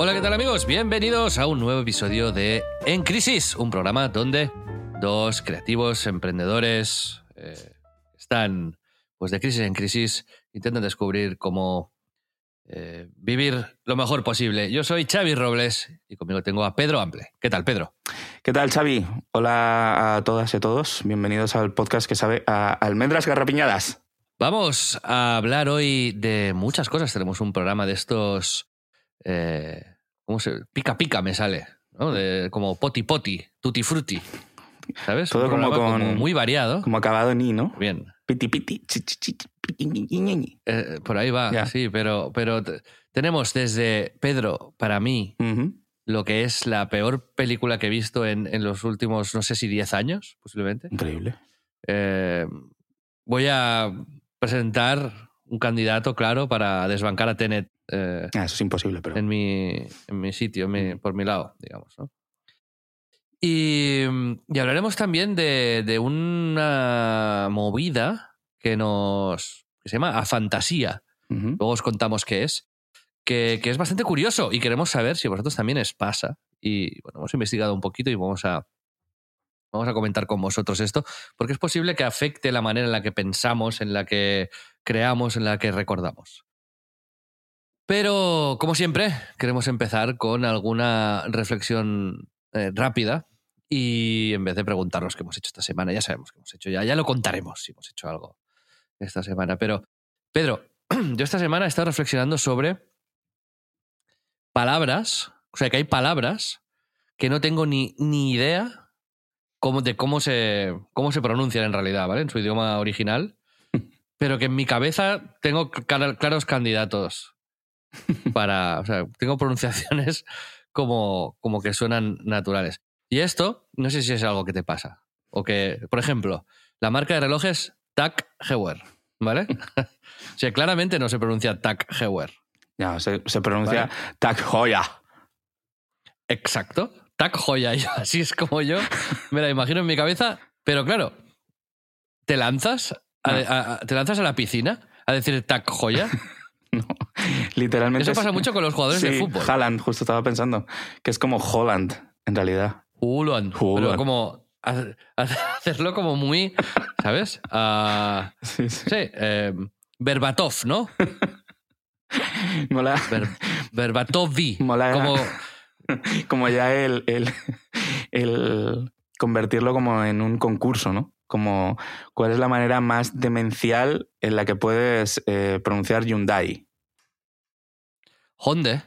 Hola, ¿qué tal amigos? Bienvenidos a un nuevo episodio de En Crisis, un programa donde dos creativos emprendedores eh, están pues de crisis en crisis, intentan descubrir cómo eh, vivir lo mejor posible. Yo soy Xavi Robles y conmigo tengo a Pedro Ample. ¿Qué tal, Pedro? ¿Qué tal, Xavi? Hola a todas y a todos. Bienvenidos al podcast que sabe a almendras garrapiñadas. Vamos a hablar hoy de muchas cosas. Tenemos un programa de estos... eh, ¿Cómo se...? Pica pica me sale. ¿no? De, como poti poti, tutti frutti. ¿Sabes? Todo como muy variado. Como acabado en i, ¿no? Bien. Piti piti, chi, chi, chi. Eh, por ahí va, sí, pero, pero tenemos desde Pedro, para mí, lo que es la peor película que he visto en, en los últimos, no sé si 10 años, posiblemente. Increíble. Eh, voy a presentar un candidato, claro, para desbancar a Tenet eh, Ah, eso es imposible, pero. en, mi, en mi sitio, mi- por mi lado, digamos. ¿no? Y, y hablaremos también de, de una movida que nos que se llama A Fantasía. Luego os contamos qué es. Que, que es bastante curioso y queremos saber si a vosotros también os pasa. Y bueno, hemos investigado un poquito y vamos a, vamos a comentar con vosotros esto, porque es posible que afecte la manera en la que pensamos, en la que creamos, en la que recordamos. Pero, como siempre, queremos empezar con alguna reflexión eh, rápida y en vez de preguntarnos qué hemos hecho esta semana, ya sabemos qué hemos hecho, ya, ya lo contaremos si hemos hecho algo esta semana. Pero, Pedro, yo esta semana he estado reflexionando sobre palabras, o sea, que hay palabras que no tengo ni, ni idea cómo, de cómo se, cómo se pronuncian en realidad, ¿vale? En su idioma original, pero que en mi cabeza tengo claros candidatos para, o sea, tengo pronunciaciones como, como que suenan naturales. Y esto, no sé si es algo que te pasa. O que, por ejemplo, la marca de relojes Tag Heuer, ¿vale? o sea, claramente no se pronuncia Tag Heuer. Ya, se, se pronuncia Tag Hoya. Exacto. Tag Joya, así es como yo me la imagino en mi cabeza. Pero claro, te lanzas a, a- a- te lanzas a la piscina a decir Tag Joya. Literalmente. Eso es- pasa mucho con los jugadores de fútbol. Haaland, justo estaba pensando. Que es como Holland, en realidad. Hulan. Pero como ha- hacerlo como muy, ¿sabes? Ah, Sí, sí. sí, eh, Berbatov, ¿no? Mola, Berbatovi. Mola. Como, como ya el, el, el convertirlo como en un concurso, ¿no? Como cuál es la manera más demencial en la que puedes eh, pronunciar Hyundai. Honde.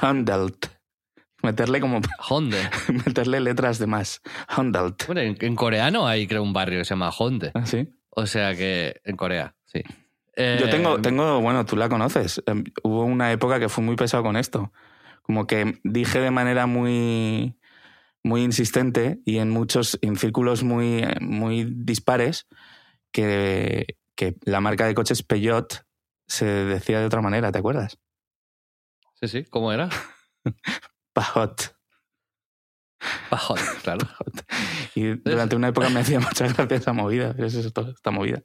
Handelt. Meterle como Honde. meterle letras de más. Handelt. Bueno, en, en coreano hay, creo, un barrio que se llama Honde. ¿Ah, sí? O sea que en Corea, sí. Yo Eh, tengo, tengo, bueno, tú la conoces. Em, Hubo una época que fui muy pesado con esto. Como que dije de manera muy, muy insistente y en muchos, en círculos muy, muy dispares, que, que la marca de coches Peugeot se decía de otra manera, ¿te acuerdas? Sí, sí, ¿cómo era? Pajot. Pajot, claro. Y durante una época me hacía muchas gracias esa movida. ¿Qué es esto? Esta movida.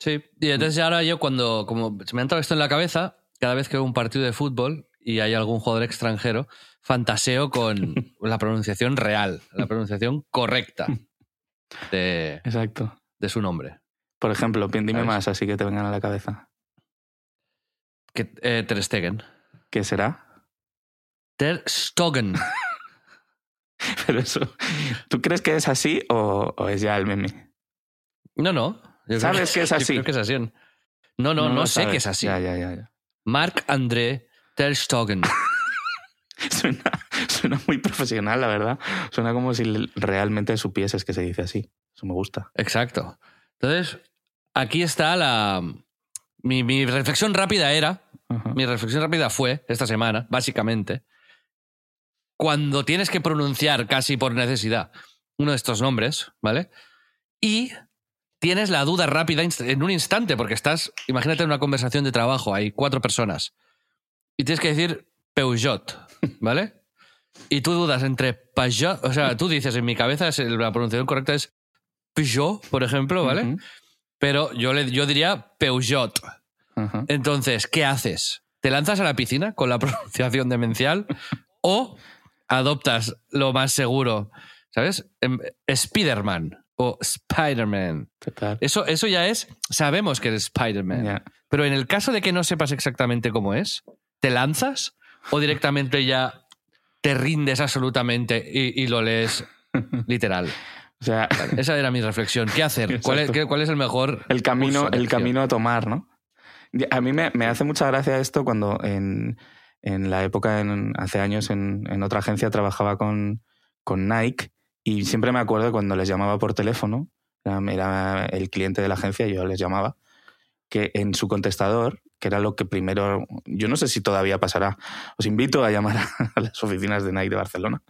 Sí, y entonces ahora yo cuando, como se me ha entrado esto en la cabeza, cada vez que veo un partido de fútbol y hay algún jugador extranjero, fantaseo con la pronunciación real, la pronunciación correcta de, Exacto. de su nombre. Por ejemplo, dime ¿Sabes? más así que te vengan a la cabeza. Que, eh, Ter Stegen. ¿Qué será? Ter Stegen. Pero eso, ¿tú crees que es así o, o es ya el meme? No, no. yo creo ¿Sabes que es yo así? creo que es así. No, no, no, sé sabes. que es así. Ya, ya, ya. ya. Marc André Ter Stegen. suena, suena muy profesional, la verdad. Suena como si realmente supieses que se dice así. Eso me gusta. Exacto. Entonces, aquí está la. Mi, mi reflexión rápida era. Mi reflexión rápida fue, esta semana, básicamente, cuando tienes que pronunciar casi por necesidad uno de estos nombres, ¿vale? Y tienes la duda rápida en un instante, porque estás, imagínate en una conversación de trabajo, hay cuatro personas, y tienes que decir Peugeot, ¿vale? Y tú dudas entre Peugeot, o sea, tú dices, en mi cabeza la pronunciación correcta es Peugeot, por ejemplo, ¿vale? Pero yo, le, yo diría Peugeot. ajá. Entonces, ¿qué haces? ¿Te lanzas a la piscina con la pronunciación demencial o adoptas lo más seguro? ¿Sabes? Em, Spiderman o Spider-Man. Eso, eso ya es, sabemos que eres Spider-Man. Pero en el caso de que no sepas exactamente cómo es, ¿te lanzas o directamente ya te rindes absolutamente y, y lo lees literal? O sea, Esa era mi reflexión. ¿Qué hacer? ¿Cuál es, qué- cuál es el mejor el camino, el camino a tomar, ¿no? A mí me, me hace mucha gracia esto cuando en, en la época, en, hace años, en, en otra agencia trabajaba con, con Nike y siempre me acuerdo cuando les llamaba por teléfono, era, era el cliente de la agencia y yo les llamaba, que en su contestador, que era lo que primero, yo no sé si todavía pasará, os invito a llamar a las oficinas de Nike de Barcelona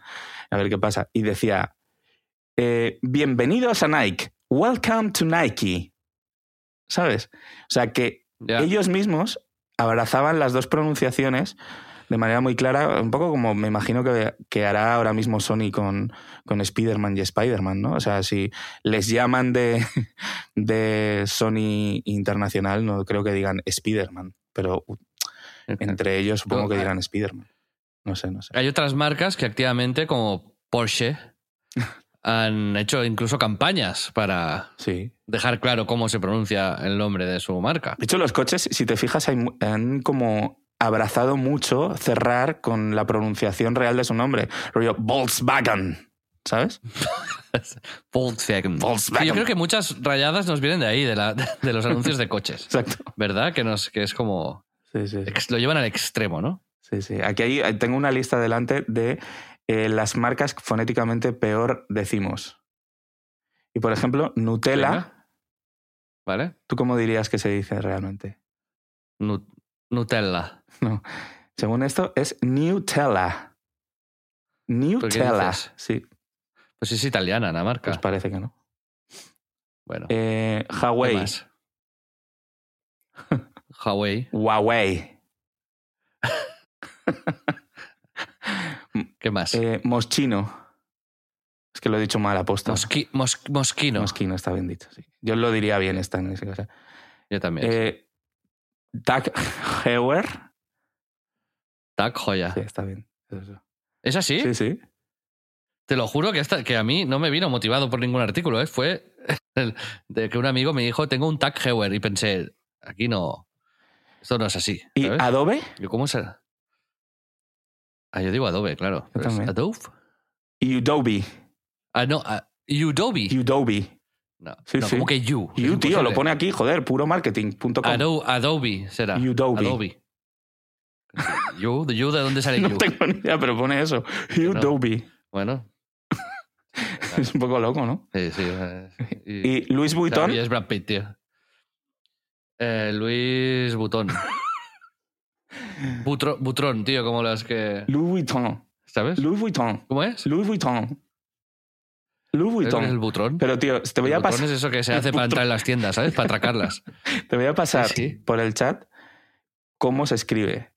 a ver qué pasa. Y decía, eh, bienvenidos a Nike, welcome to Nike. ¿Sabes? O sea que ellos mismos abrazaban las dos pronunciaciones de manera muy clara, un poco como me imagino que, que hará ahora mismo Sony con, con Spider-Man y Spider-Man, ¿no? O sea, si les llaman de, de Sony Internacional, no creo que digan Spider-Man, pero entre ellos supongo que dirán Spider-Man. No sé, no sé. Hay otras marcas que activamente, como Porsche, han hecho incluso campañas para Sí. dejar claro cómo se pronuncia el nombre de su marca. De hecho, los coches, si te fijas, han como abrazado mucho cerrar con la pronunciación real de su nombre. Rollo Volkswagen, ¿sabes? Volkswagen. Volkswagen. Sí, Yo creo que muchas rayadas nos vienen de ahí, de, la- de los anuncios de coches. Exacto. ¿Verdad? Que, nos, que es como... Sí, sí. Lo llevan al extremo, ¿no? sí, sí. Aquí hay- tengo una lista delante de eh, las marcas fonéticamente peor decimos. Y por ejemplo, Nutella, Venga. ¿Vale? ¿tú cómo dirías que se dice realmente? Nu- Nutella. No. Según esto, es Nutella. Nutella. Sí, Pues es italiana la marca. pues parece que no. bueno. Eh, ¿qué Huawei. Huawei. Huawei. ¿Qué más? Eh, Moschino. Es que lo he dicho mal aposta. Mosqui- mos- mosquino. Moschino está bien dicho, sí. Yo lo diría bien esta en ese caso. Yo también. Eh, Doug Heuer. Tac, joya. Sí, está bien. Eso. ¿Es así? Sí, sí. Te lo juro que, esta- que a mí no me vino motivado por ningún artículo. ¿eh? Fue el- de que un amigo me dijo, tengo un Tag Heuer. Y pensé, aquí no. Esto no es así. ¿Y. Adobe? Yo, ¿Cómo se.? Ah, yo digo Adobe, claro. Yo también. Adobe. Y Udobie. Ah, no, ah, Udobie. Udobie. No, Sí, no sí. como que You. Es You, tío, lo pone aquí, joder, puromarketing.com. Ado- Adobe será. Udobie. Adobe. You, de you, ¿de dónde sale No You? tengo ni idea, pero pone eso. no. Udobie. Bueno, Es un poco loco, ¿no? sí, sí. eh, Y Claro, Vuitton. y es Brad Pitt, tío. Eh, Luis Butón. Butro- Butrón, tío, como las que. Louis Vuitton. ¿Sabes? Louis Vuitton. ¿Cómo es? Louis Vuitton. Louis ¿Sabes lo que es el Vuitton. butrón? Pero, tío, te voy el a butrón pasar. es eso que se hace para entrar en las tiendas, ¿sabes? Para atracarlas. Te voy a pasar sí. por el chat cómo se escribe.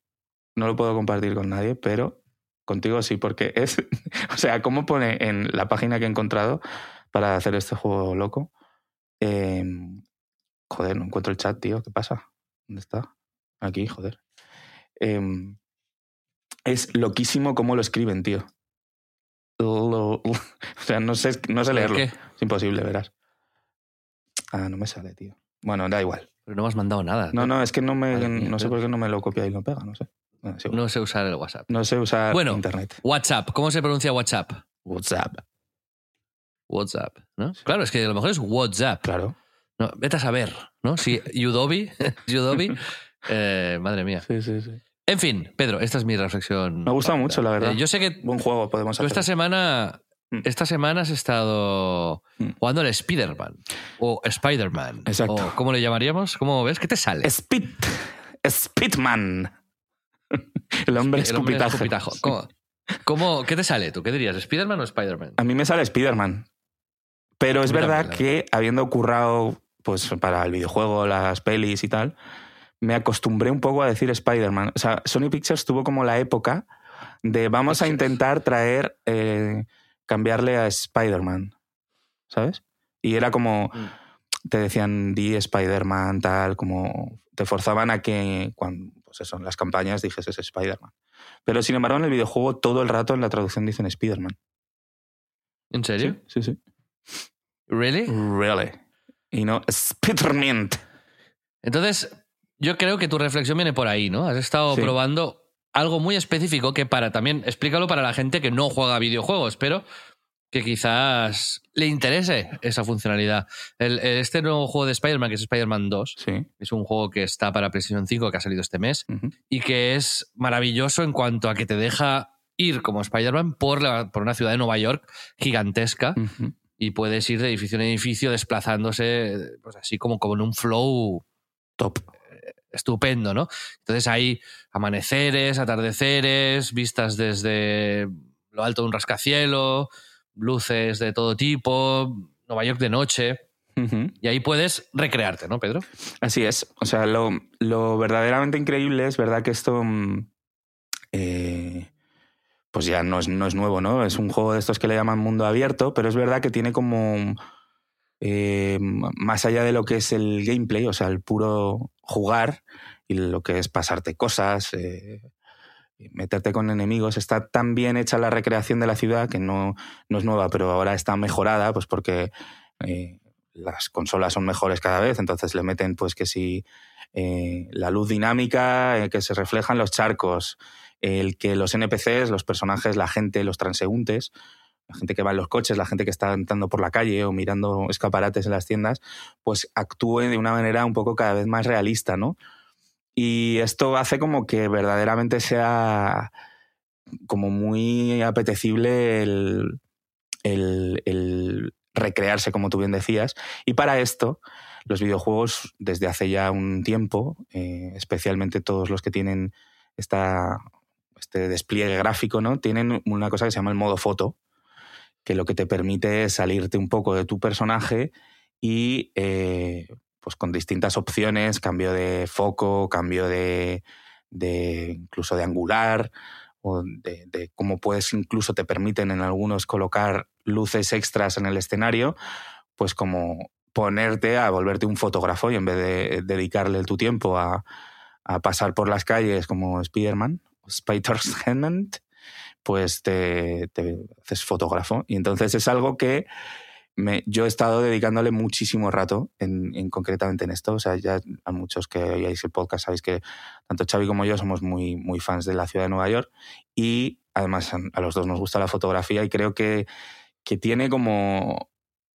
No lo puedo compartir con nadie, pero contigo sí, porque es. O sea, cómo pone en la página que he encontrado para hacer este juego loco. Eh, joder, no encuentro el chat, tío. ¿Qué pasa? ¿Dónde está? Aquí, joder. Eh, es loquísimo cómo lo escriben, tío. Lo- o sea, no sé, no sé leerlo. ¿Qué? Es imposible, verás. Ah, no me sale, tío. Bueno, da igual. Pero no me has mandado nada. No, no, es que no me Madre mía, no sé por qué no me lo copia y lo pega, no sé. Bueno. No sé usar el WhatsApp. No sé usar Bueno. internet. WhatsApp. ¿Cómo se pronuncia WhatsApp? WhatsApp. WhatsApp, ¿no? Claro, es que a lo mejor es WhatsApp. Claro. No, vete a saber, ¿no? Si Udobie, Udobie, eh, madre mía. Sí, sí, sí. En fin, Pedro, esta es mi reflexión. Me ha gustado mucho, la verdad. Eh, yo sé que Buen juego, podemos hacer. esta semana, Mm. esta semana has estado Mm. jugando al Spider-Man o Spider-Man. Exacto. o ¿Cómo le llamaríamos? ¿Cómo ves? ¿Qué te sale? Speed. Speedman. El hombre El hombre escupitajo. ¿Cómo, cómo- qué te sale tú? ¿Qué dirías? ¿Spider-Man o Spider-Man? A mí me sale Spider-Man. Pero es verdad que habiendo currado pues, para el videojuego, las pelis y tal, me acostumbré un poco a decir Spider-Man. O sea, Sony Pictures tuvo como la época de vamos a intentar traer, eh, cambiarle a Spider-Man. ¿Sabes? Y era como, Mm. te decían, di Spider-Man, tal, como te forzaban a que, cuando, pues eso, en las campañas dijes Spider-Man. Pero sin embargo, en el videojuego todo el rato en la traducción dicen Spider-Man. ¿En serio? Sí, sí. ¿Really? Really. Y no Spider-Man. Entonces, yo creo que tu reflexión viene por ahí, ¿no? Has estado Sí. probando algo muy específico que para también, explícalo para la gente que no juega videojuegos, pero que quizás le interese esa funcionalidad. El- este nuevo juego de Spider-Man, que es Spider-Man 2, Sí. es un juego que está para PlayStation 5, que ha salido este mes, y que es maravilloso en cuanto a que te deja ir como Spider-Man por, la- por una ciudad de Nueva York gigantesca y puedes ir de edificio en edificio desplazándose pues así como, como en un flow Top. Estupendo, ¿no? Entonces hay amaneceres, atardeceres, vistas desde lo alto de un rascacielo, luces de todo tipo, Nueva York de noche, y ahí puedes recrearte, ¿no, Pedro? Así es. O sea, lo, lo verdaderamente increíble es verdad que esto. mm, eh, pues ya no es, no es nuevo, ¿no? Es un juego de estos que le llaman mundo abierto, pero es verdad que tiene como. Eh, más allá de lo que es el gameplay, o sea, el puro jugar y lo que es pasarte cosas, eh, meterte con enemigos, está tan bien hecha la recreación de la ciudad que no, no es nueva, pero ahora está mejorada, pues porque eh, las consolas son mejores cada vez, entonces le meten pues que si eh, la luz dinámica, que se refleja en los charcos, el que los NPCs, los personajes, la gente, los transeúntes, la gente que va en los coches, la gente que está andando por la calle o mirando escaparates en las tiendas, pues actúe de una manera un poco cada vez más realista, ¿no? Y esto hace como que verdaderamente sea como muy apetecible el, el- el recrearse, como tú bien decías. Y para esto, los videojuegos, desde hace ya un tiempo, eh, especialmente todos los que tienen esta, este despliegue gráfico, ¿no? Tienen una cosa que se llama el modo foto, que lo que te permite es salirte un poco de tu personaje y eh, pues con distintas opciones, cambio de foco, cambio de, de incluso de angular, o de, cómo puedes incluso te permiten en algunos colocar luces extras en el escenario, pues como ponerte a volverte un fotógrafo y en vez de dedicarle tu tiempo a, a pasar por las calles como Spider-Man, Spider-Man, pues te, te haces fotógrafo. Y entonces es algo que yo he estado dedicándole muchísimo rato en, en concretamente en esto. O sea, ya a muchos que oíais el podcast sabéis que tanto Xavi como yo somos muy, muy fans de la ciudad de Nueva York y además a los dos nos gusta la fotografía y creo que, que tiene como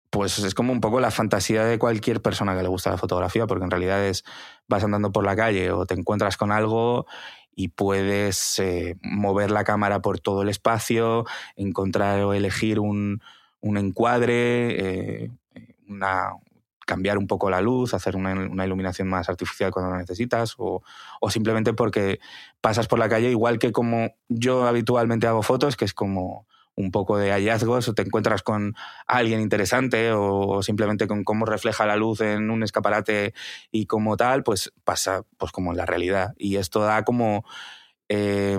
pues es como un poco la fantasía de cualquier persona que le gusta la fotografía, porque en realidad es vas andando por la calle o te encuentras con algo y puedes eh, mover la cámara por todo el espacio, encontrar o elegir un, un encuadre, eh, una, cambiar un poco la luz, hacer una, iluminación más artificial cuando lo necesitas, o, o simplemente porque pasas por la calle, igual que como yo habitualmente hago fotos, que es como un poco de hallazgos o te encuentras con alguien interesante o simplemente con cómo refleja la luz en un escaparate y como tal, pues pasa pues como en la realidad. Y esto da como eh,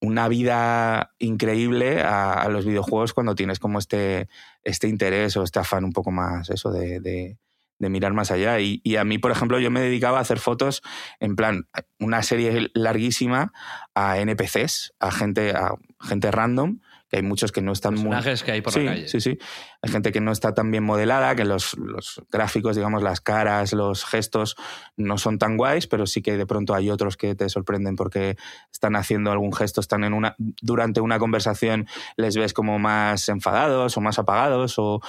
una vida increíble a, los videojuegos cuando tienes como este, este interés o este afán un poco más eso de mirar más allá. Y, y, a mí, por ejemplo, yo me dedicaba a hacer fotos en plan, una serie larguísima a NPCs, a gente, a gente random, que hay muchos que no están Personajes muy... que hay por sí, la calle. Sí, sí. Hay gente que no está tan bien modelada, que los, los, gráficos, digamos, las caras, los gestos no son tan guays, pero sí que de pronto hay otros que te sorprenden porque están haciendo algún gesto, están en una... Durante una conversación les ves como más enfadados o más apagados o...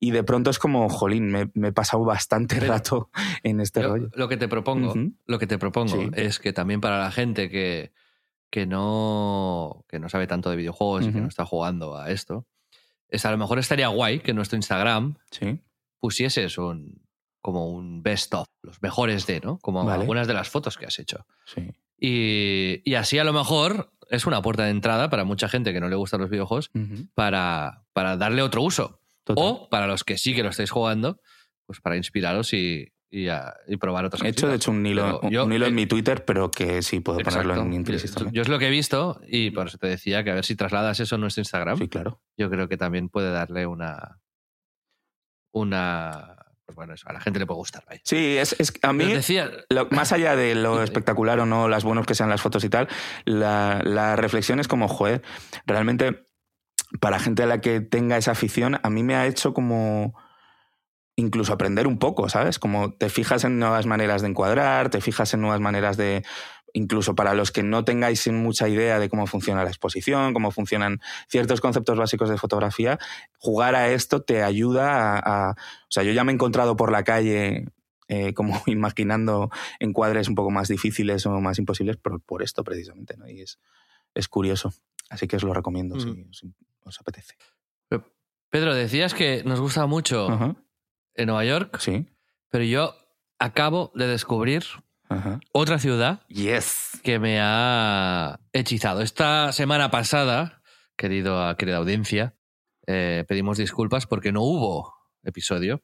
y de pronto es como, jolín, me, me he pasado bastante Pero- rato en este rollo. Lo que te propongo, lo que te propongo Sí. es que también para la gente que, que, no, que no sabe tanto de videojuegos y que no está jugando a esto, es a lo mejor estaría guay que en nuestro Instagram Sí, pusieses un como un best of, los mejores de, ¿no? Como Vale. algunas de las fotos que has hecho. sí. Y, y así a lo mejor es una puerta de entrada para mucha gente que no le gustan los videojuegos para, para darle otro uso. Total. O para los que sí que lo estáis jugando, pues para inspiraros y, y, a- y probar otras He hecho, de hecho, un hilo, Pero yo- un hilo en eh, mi Twitter, pero que sí puedo ponerlo en Yo- también. Yo es lo que he visto y por eso te decía que a ver si trasladas eso a nuestro Instagram. Sí, claro. Yo creo que también puede darle una. Una. Pues bueno, eso, a la gente le puede gustar. vaya. Sí, es, es a mí, Pero decía. lo- más allá de lo espectacular o no, las buenas que sean las fotos y tal, la, la reflexión es como, joder, realmente para gente a la que tenga esa afición, a mí me ha hecho como incluso aprender un poco, ¿sabes? Como te fijas en nuevas maneras de encuadrar, te fijas en nuevas maneras de, incluso para los que no tengáis mucha idea de cómo funciona la exposición, cómo funcionan ciertos conceptos básicos de fotografía, jugar a esto te ayuda a... a- o sea, yo ya me he encontrado por la calle eh, como imaginando encuadres un poco más difíciles o más imposibles por, por esto precisamente, ¿no? Y es, es curioso. Así que os lo recomiendo si, Ujú. si os apetece. Pedro, decías que nos gusta mucho en Nueva York, Sí. pero yo acabo de descubrir Ajá. otra ciudad Yes. que me ha hechizado. Esta semana pasada, querido, querida audiencia, eh, pedimos disculpas porque no hubo episodio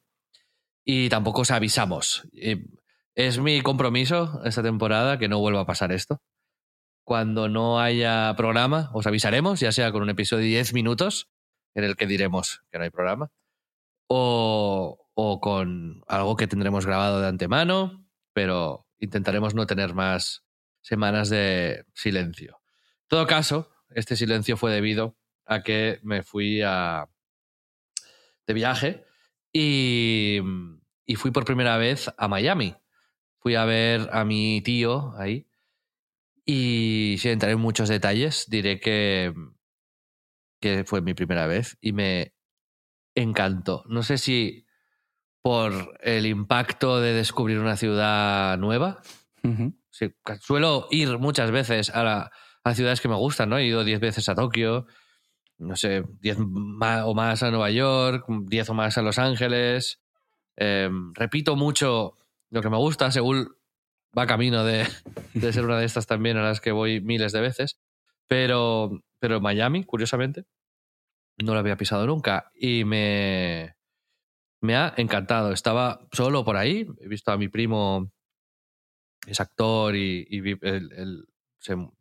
y tampoco os avisamos. Y es mi compromiso esta temporada que no vuelva a pasar esto. Cuando no haya programa, os avisaremos, ya sea con un episodio de 10 minutos en el que diremos que no hay programa, o, o con algo que tendremos grabado de antemano, pero intentaremos no tener más semanas de silencio. En todo caso, este silencio fue debido a que me fui a, de viaje y, y fui por primera vez a Miami. Fui a ver a mi tío ahí y sin entrar en muchos detalles, diré que, que fue mi primera vez y me encantó. No sé si por el impacto de descubrir una ciudad nueva. Sí, suelo ir muchas veces a, la- a ciudades que me gustan, ¿no? He ido 10 veces a Tokio, no sé, 10 ma- o más a Nueva York, 10 o más a Los Ángeles. Eh, repito mucho lo que me gusta, según va camino de, de ser una de estas también a las que voy miles de veces. Pero, pero Miami, curiosamente, no lo había pisado nunca y me, me ha encantado. Estaba solo por ahí, he visto a mi primo es actor y,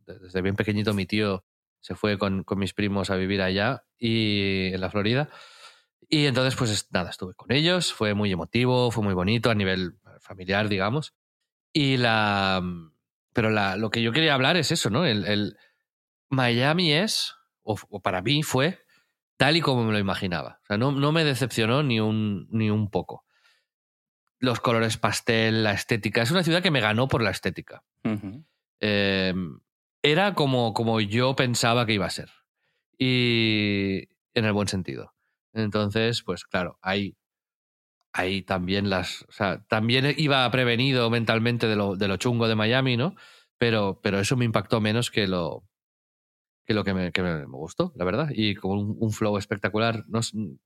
desde bien pequeñito mi tío se fue con, mis primos a vivir allá y en la Florida. Y entonces, pues es- nada, estuve con ellos, fue muy emotivo, fue muy bonito a nivel familiar, digamos. Y la. Pero la, lo que yo quería hablar es eso, ¿no? El, Miami es, o para mí fue, tal y como me lo imaginaba. O sea, no, no me decepcionó ni un, ni un poco. Los colores pastel, la estética. Es una ciudad que me ganó por la estética. Eh, era como, como yo pensaba que iba a ser. Y en el buen sentido. Entonces, pues claro, ahí, ahí también las. O sea, también iba prevenido mentalmente de lo, de lo chungo de Miami, ¿no? Pero, pero eso me impactó menos que lo que, lo que, me, que me- me gustó, la verdad. Y con un, un flow espectacular. No,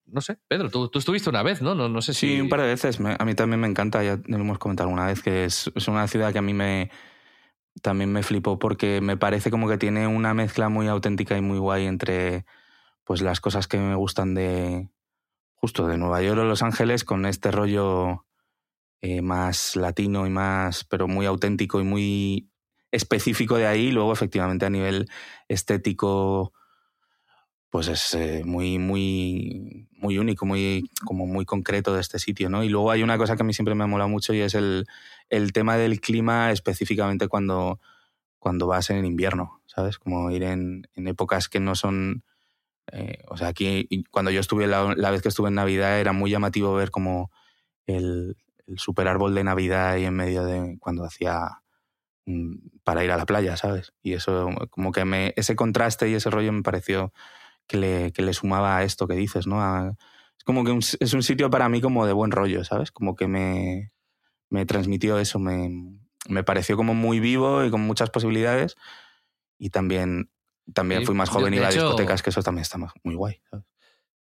no sé, Pedro, tú, tú estuviste una vez, ¿no? No, no sé si. Sí, un par de veces. Me- a mí también me encanta, ya lo hemos comentado alguna vez, que es, es una ciudad que a mí me también me flipó porque me parece como que tiene una mezcla muy auténtica y muy guay entre pues las cosas que me gustan de justo de Nueva York o Los Ángeles con este rollo eh, más latino y más, pero muy auténtico y muy específico de ahí. Luego, efectivamente, a nivel estético, pues es eh, muy, muy, muy único, muy, como muy concreto de este sitio, ¿no? Y luego hay una cosa que a mí siempre me ha molado mucho y es el, el tema del clima, específicamente cuando, cuando vas en invierno, ¿sabes? Como ir en, en épocas que no son... eh, o sea, aquí cuando yo estuve, la, la vez que estuve en Navidad, era muy llamativo ver como el, el super árbol de Navidad ahí en medio de cuando hacía para ir a la playa, ¿sabes? Y eso, como que me, ese contraste y ese rollo me pareció que le, que le sumaba a esto que dices, ¿no? A- Es como que un- es un sitio para mí como de buen rollo, ¿sabes? Como que me, me transmitió eso, me, me pareció como muy vivo y con muchas posibilidades. Y también, también fui más joven y iba a discotecas, que eso también está muy guay. ¿sabes?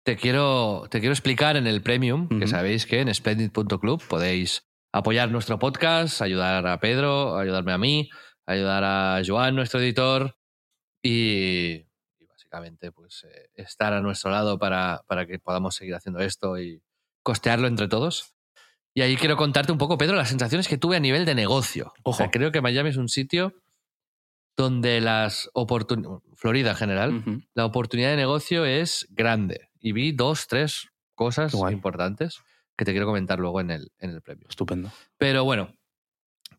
Te quiero, te quiero explicar en el Premium, que sabéis que en splendid.club podéis apoyar nuestro podcast, ayudar a Pedro, ayudarme a mí, ayudar a Joan, nuestro editor, y, y básicamente pues eh, estar a nuestro lado para, para que podamos seguir haciendo esto y costearlo entre todos. Y ahí quiero contarte un poco, Pedro, las sensaciones que tuve a nivel de negocio. O sea, Ojo. creo que Miami es un sitio donde las oportunidades, Florida en general, la oportunidad de negocio es grande. Y vi dos, tres cosas guay. importantes que te quiero comentar luego en el, en el premio. Estupendo. Pero bueno,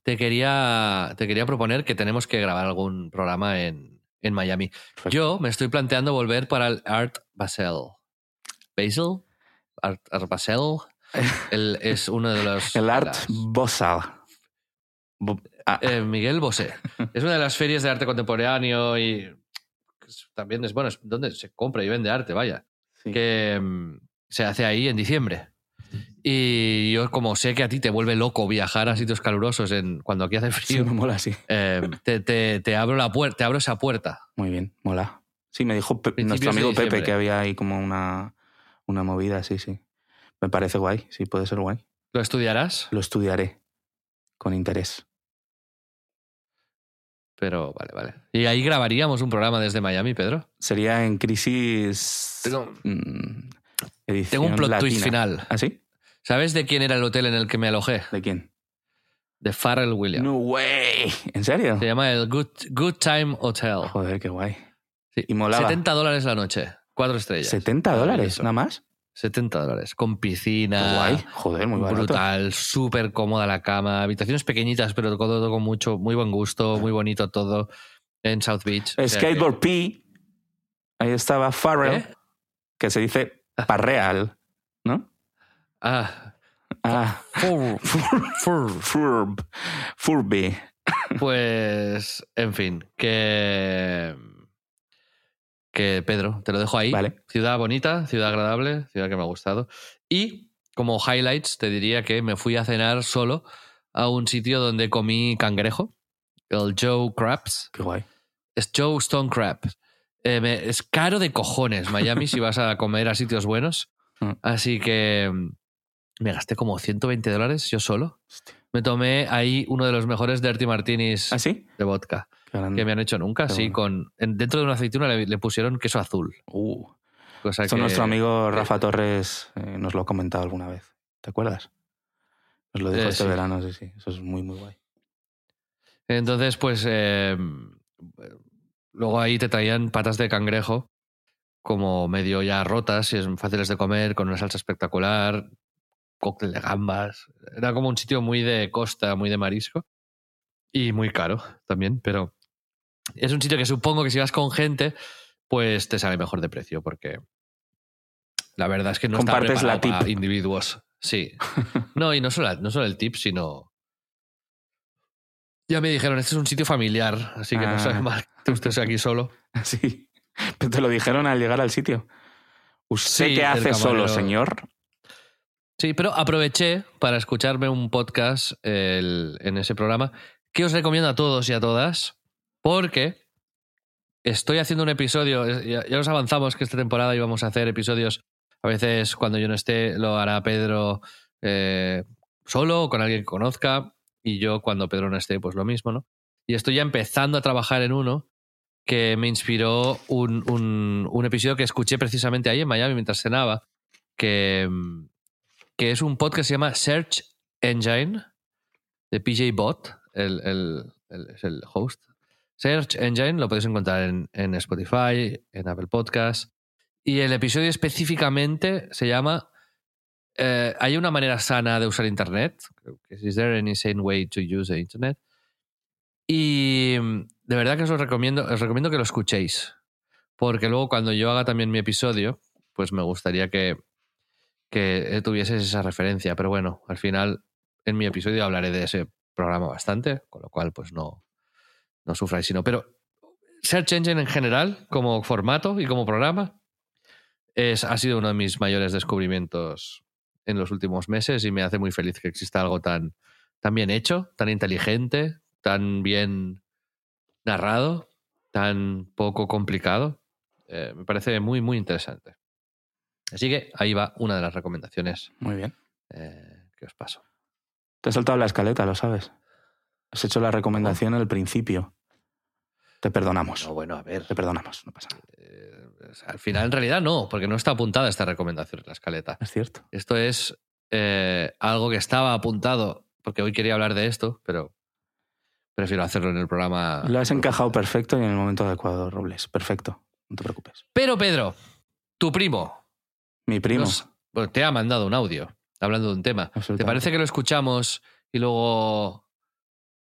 te quería, te quería proponer que tenemos que grabar algún programa en, en Miami. Perfecto. Yo me estoy planteando volver para el Art Basel. ¿Basel? Art, Art Basel. Es uno de los. El Art las-. Bo- ah, eh, Miguel Bosé. Es una de las ferias de arte contemporáneo y también es bueno, es donde se compra y vende arte, vaya. sí. Que mm, se hace ahí en diciembre. Y yo, como sé que a ti te vuelve loco viajar a sitios calurosos en, cuando aquí hace Sí, frío, me mola, sí. eh, te, te- te abro la puerta, te abro esa puerta. Muy bien, mola. Sí, me dijo Pe- Principios nuestro amigo Pepe que había ahí como una, una movida, sí, sí. Me parece guay, sí, puede ser guay. ¿Lo estudiarás? Lo estudiaré con interés. Pero vale, vale. Y ahí grabaríamos un programa desde Miami, Pedro. Sería en Crisis. Tengo- mm, edición Tengo un plot latina. twist final. ¿Ah, sí? ¿Sabes de quién era el hotel en el que me alojé? ¿De quién? De Pharrell Williams. No way. ¿En serio? Se llama el Good, Good Time Hotel. Joder, qué guay. Sí. Y molaba. 70 dólares la noche. Cuatro estrellas. ¿70 dólares? ¿Nada más? 70 dólares. Con piscina. guay. Joder, muy barato. brutal, súper cómoda la cama, habitaciones pequeñitas, pero todo con mucho, muy buen gusto, muy bonito todo en South Beach. O sea que- Skateboard P. Ahí estaba Farrell, ¿Eh? que se dice parreal. Ah, Ah, fur- fur. Furb. Furby. Pues, en fin, que. Que Pedro, te lo dejo ahí. Vale. Ciudad bonita, ciudad agradable, ciudad que me ha gustado. Y como highlights, te diría que me fui a cenar solo a un sitio donde comí cangrejo, el Joe Crabs. Qué guay. Es Joe Stone Crab. Eh, me- es caro de cojones Miami si vas a comer a sitios buenos. Mm. Así que me gasté como 120 dólares yo solo. Me tomé ahí uno de los mejores Dirty Martinis ¿Ah, sí? de vodka que me han hecho nunca. Qué Sí, bueno. con en- dentro de una aceituna le, le pusieron queso azul. Uh, Cosa esto que, nuestro amigo Rafa Torres eh, nos lo ha comentado alguna vez. ¿Te acuerdas? Nos lo dijo Eh, este sí. verano, sí, sí. Eso es muy, muy guay. Entonces, pues eh, luego ahí te traían patas de cangrejo como medio ya rotas y fáciles de comer, con una salsa espectacular, cóctel de gambas. Era como un sitio muy de costa, muy de marisco y muy caro también, pero es un sitio que supongo que si vas con gente, pues te sale mejor de precio porque la verdad es que no está Compartes la preparado para tip. individuos. Sí. No, y no solo, no solo el tip, sino ya me dijeron, este es un sitio familiar, así que Ah. no sabe mal que usted sea aquí solo. Sí. Pero te lo dijeron al llegar al sitio. ¿Usted Sí, qué hace solo, señor? Sí, pero aproveché para escucharme un podcast en ese programa que os recomiendo a todos y a todas porque estoy haciendo un episodio, ya, ya os avanzamos que esta temporada íbamos a hacer episodios, a veces cuando yo no esté lo hará Pedro eh, solo o con alguien que conozca y yo cuando Pedro no esté pues lo mismo, ¿no? Y estoy ya empezando a trabajar en uno que me inspiró un, un- un episodio que escuché precisamente ahí en Miami mientras cenaba, que, mm, que es un podcast que se llama Search Engine de PJ Bot, el, el- el- es el host. Search Engine lo podéis encontrar en, en Spotify, en Apple Podcast. Y el episodio específicamente se llama eh, ¿Hay una manera sana de usar Internet? ¿Is there any sane way to use the Internet? Y mm, de verdad que os lo recomiendo, os recomiendo que lo escuchéis. Porque luego cuando yo haga también mi episodio, pues me gustaría que, que tuvieses esa referencia. Pero bueno, al final en mi episodio hablaré de ese programa bastante, con lo cual pues no, no sufráis sino. Pero Search Engine en general, como formato y como programa, es, ha sido uno de mis mayores descubrimientos en los últimos meses y me hace muy feliz que exista algo tan, tan bien hecho, tan inteligente, tan bien narrado, tan poco complicado. Eh, me parece muy, muy interesante. Así que ahí va una de las recomendaciones Muy bien. eh, que os paso. Te has saltado la escaleta, lo sabes. Has hecho la recomendación al principio. Te perdonamos. No, bueno, a ver. Te perdonamos, no pasa nada. eh, al final, en realidad, no, porque no está apuntada esta recomendación en la escaleta. Es cierto. Esto es eh, algo que estaba apuntado, porque hoy quería hablar de esto, pero prefiero hacerlo en el programa. Lo has encajado perfecto y en el momento adecuado, Robles. Perfecto. No te preocupes. Pero, Pedro, tu primo, Mi primo. nos- bueno, te ha mandado un audio hablando de un tema. ¿Te parece que lo escuchamos y luego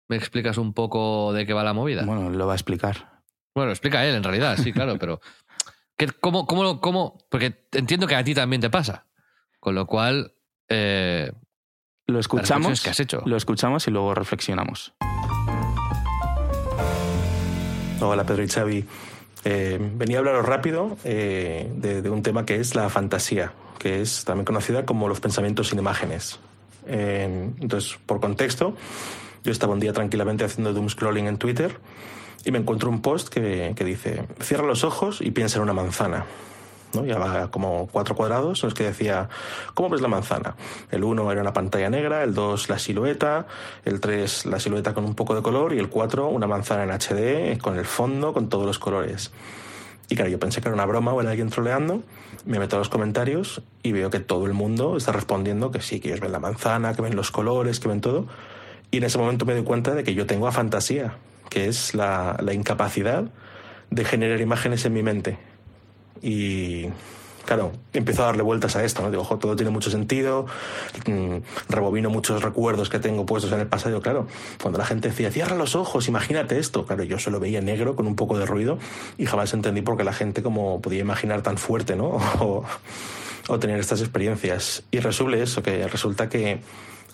me explicas un poco de qué va la movida? Bueno, Bueno, lo va a explicar. explica él en realidad, sí, claro, pero ¿qué- cómo, cómo, lo- cómo? Porque entiendo que a ti también te pasa. Con lo cual, eh, Lo escuchamos. que has hecho. Lo escuchamos y luego reflexionamos. Hola Pedro y Xavi. Eh, venía a hablaros rápido eh, de, un tema que es la fantasía, que es también conocida como los pensamientos sin imágenes. Eh, entonces, por contexto, yo estaba un día tranquilamente haciendo doom scrolling en Twitter y me encuentro un post que dice, cierra los ojos y piensa en una manzana. ¿No? Ya va como cuatro cuadrados en los que decía, ¿cómo ves la manzana? El uno era una pantalla negra, el dos la silueta, el tres la silueta con un poco de color y el cuatro una manzana en HD con el fondo, con todos los colores. Y claro, yo pensé que era una broma o era alguien troleando. Me meto a los comentarios y veo que todo el mundo está respondiendo que sí, que ellos ven la manzana, que ven los colores, que ven todo. Y en ese momento me doy cuenta de que yo tengo a fantasía, que es la incapacidad de generar imágenes en mi mente. Y claro, empiezo a darle vueltas a esto, ¿no? Digo, todo tiene mucho sentido, mm, rebobino muchos recuerdos que tengo puestos en el pasado. Claro, cuando la gente decía, cierra los ojos, imagínate esto. Claro, yo solo veía negro con un poco de ruido y jamás entendí por qué la gente como podía imaginar tan fuerte, ¿no? O, o tener estas experiencias. Y resuelve eso, que resulta que,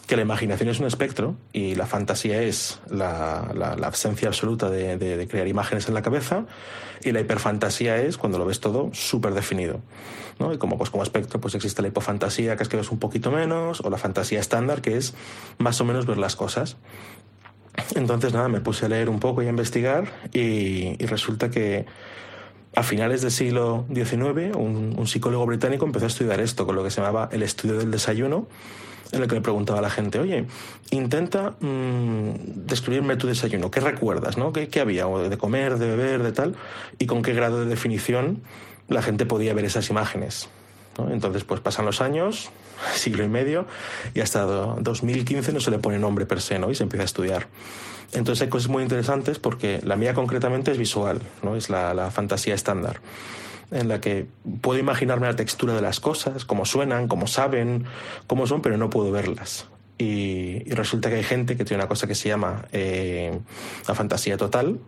que la imaginación es un espectro y la fantasía es la, la, la ausencia absoluta de, de- crear imágenes en la cabeza y la hiperfantasía es cuando lo ves todo súper definido. ¿no? Y como, pues, como espectro pues existe la hipofantasía, que es que ves un poquito menos, o la fantasía estándar, que es más o menos ver las cosas. Entonces, nada, me puse a leer un poco y a investigar y, resulta que a finales del siglo XIX un psicólogo británico empezó a estudiar esto, con lo que se llamaba el estudio del desayuno, en el que le preguntaba a la gente, oye, intenta mm, describirme tu desayuno, ¿qué recuerdas? ¿no? ¿Qué, había? ¿O de comer, de beber, de tal? ¿Y con qué grado de definición la gente podía ver esas imágenes? Entonces, pues pasan los años, siglo y medio, y hasta do- 2015 no se le pone nombre per se, ¿no? Y se empieza a estudiar. Entonces hay cosas muy interesantes porque la mía concretamente es visual, ¿no? Es la fantasía estándar, en la que puedo imaginarme la textura de las cosas, cómo suenan, cómo saben, cómo son, pero no puedo verlas. Y, resulta que hay gente que tiene una cosa que se llama eh, la fantasía total,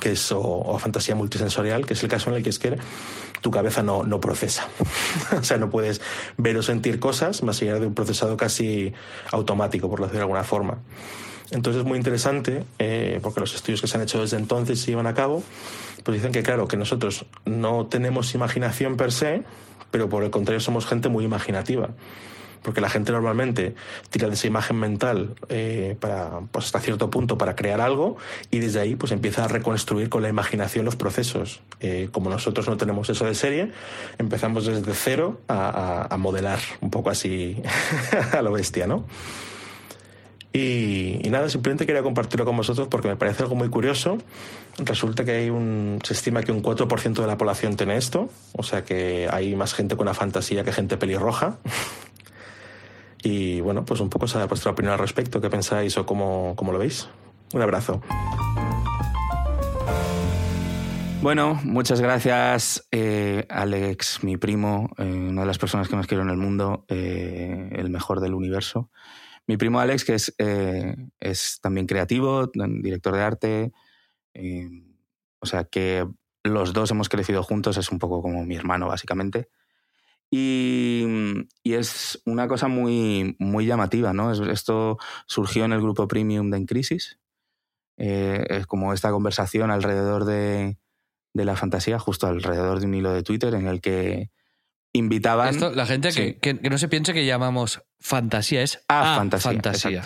que es, o, o fantasía multisensorial, que es el caso en el que es que tu cabeza no, no procesa. o sea, no puedes ver o sentir cosas más allá de un procesado casi automático, por decirlo de alguna forma. Entonces es muy interesante, eh, porque los estudios que se han hecho desde entonces se llevan a cabo, pues dicen que claro, que nosotros no tenemos imaginación per se, pero por el contrario somos gente muy imaginativa porque la gente normalmente tira de esa imagen mental eh, para, pues hasta cierto punto para crear algo y desde ahí pues empieza a reconstruir con la imaginación los procesos. Eh, como nosotros no tenemos eso de serie, empezamos desde cero a, a- a modelar un poco así a lo bestia, ¿no? Y, nada, simplemente quería compartirlo con vosotros porque me parece algo muy curioso. Resulta que hay un, se estima que un 4% de la población tiene esto, o sea que hay más gente con una fantasía que gente pelirroja. Y bueno, pues un poco saber vuestra opinión al respecto, qué pensáis o cómo, cómo lo veis. Un abrazo. Bueno, muchas gracias, eh, Alex, mi primo, eh, una de las personas que más quiero en el mundo, eh, el mejor del universo. Mi primo Alex, que es, eh, es también creativo, director de arte, eh, o sea que los dos hemos crecido juntos, es un poco como mi hermano, básicamente. Y, y es una cosa muy, muy llamativa, ¿no? Es- Esto surgió en el grupo Premium de En Crisis. Eh, es como esta conversación alrededor de, de la fantasía, justo alrededor de un hilo de Twitter en el que invitaban... Esto, la gente Sí. que- que no se piense que llamamos fantasía, es A a fantasía.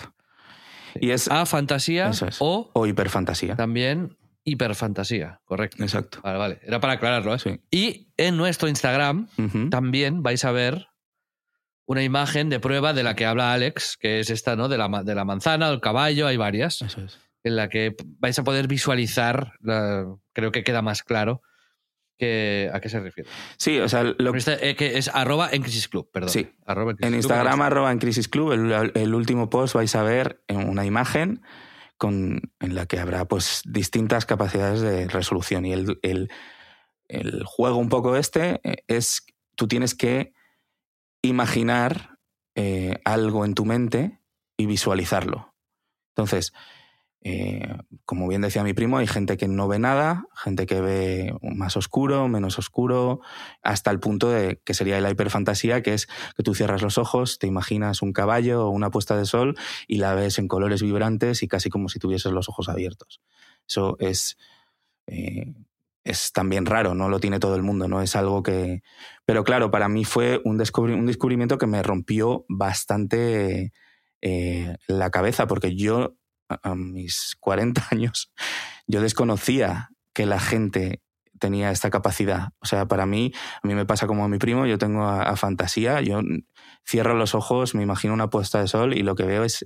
Y es... A fantasía es. o O hiperfantasía. también hiperfantasía, correcto. Exacto. Vale, vale. Era para aclararlo, ¿eh? Sí. Y en nuestro Instagram también vais a ver una imagen de prueba de la que habla Alex, que es esta, ¿no? De la, de la manzana, el caballo, hay varias, Eso es. en la que vais a poder visualizar, la- creo que queda más claro que, a qué se refiere. Sí, o sea, lo, Este, eh, que es arroba en Crisis Club, perdón. Sí. Arroba en Crisis En Instagram, arroba en Crisis Club, el, el último post vais a ver una imagen con, en la que habrá pues distintas capacidades de resolución. Y el, el- el juego un poco este eh, es, tú tienes que imaginar eh, algo en tu mente y visualizarlo. Entonces, eh, como bien decía mi primo, hay gente que no ve nada, gente que ve más oscuro, menos oscuro, hasta el punto de que sería la hiperfantasía, que es que tú cierras los ojos, te imaginas un caballo o una puesta de sol y la ves en colores vibrantes y casi como si tuvieses los ojos abiertos. Eso es, eh, es también raro, no lo tiene todo el mundo, no es algo que... Pero claro, para mí fue un, un descubrimiento que me rompió bastante eh, la cabeza, porque yo a, mis 40 años, yo desconocía que la gente tenía esta capacidad. O sea, para mí, a mí me pasa como a mi primo, yo tengo a, a fantasía, yo cierro los ojos, me imagino una puesta de sol y lo que veo es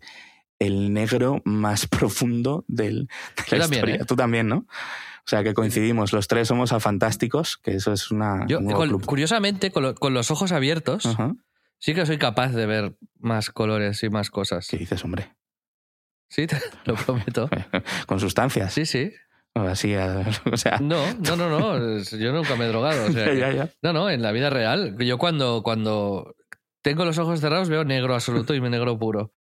el negro más profundo del, de Yo la también, historia. ¿eh? Tú también, ¿no? O sea, que coincidimos. Los tres somos a fantásticos, que eso es una, Yo, un nuevo con- club. curiosamente, con, lo- con los ojos abiertos, sí que soy capaz de ver más colores y más cosas. ¿Qué dices, hombre? Sí, te lo prometo. Con sustancias. Sí, sí. Así, o sea... No, no, no, no. Yo nunca me he drogado. o sea ya, ya. No, no, en la vida real. Yo cuando, cuando tengo los ojos cerrados veo negro absoluto y negro puro.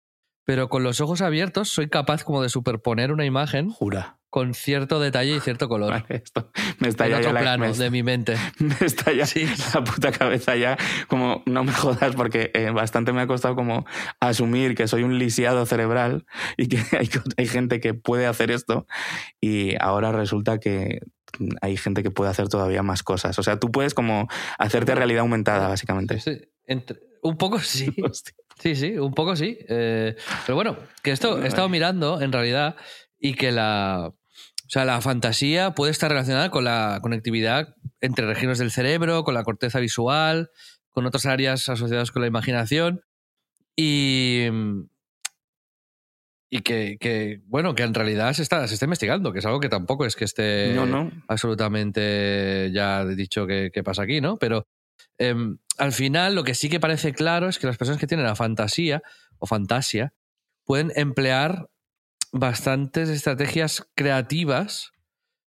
Pero con los ojos abiertos soy capaz como de superponer una imagen Jura. Con cierto detalle y cierto color. Vale, esto me está en ya, otro ya la, plano me, de mi mente. me está ya Sí. la puta cabeza ya como no me jodas porque eh, bastante me ha costado como asumir que soy un lisiado cerebral y que hay, hay gente que puede hacer esto y ahora resulta que hay gente que puede hacer todavía más cosas. O sea, tú puedes como hacerte realidad aumentada, básicamente. Sí, entre- un poco sí. Hostia. Sí, sí, un poco sí. Eh, pero bueno, que esto he estado mirando en realidad y que la, o sea, la fantasía puede estar relacionada con la conectividad entre regiones del cerebro, con la corteza visual, con otras áreas asociadas con la imaginación y, y que, que, bueno, que en realidad se está, se está investigando, que es algo que tampoco es que esté No, no. absolutamente ya dicho que, que pasa aquí, ¿no? Pero em, al final lo que sí que parece claro es que las personas que tienen la fantasía o fantasia pueden emplear bastantes estrategias creativas,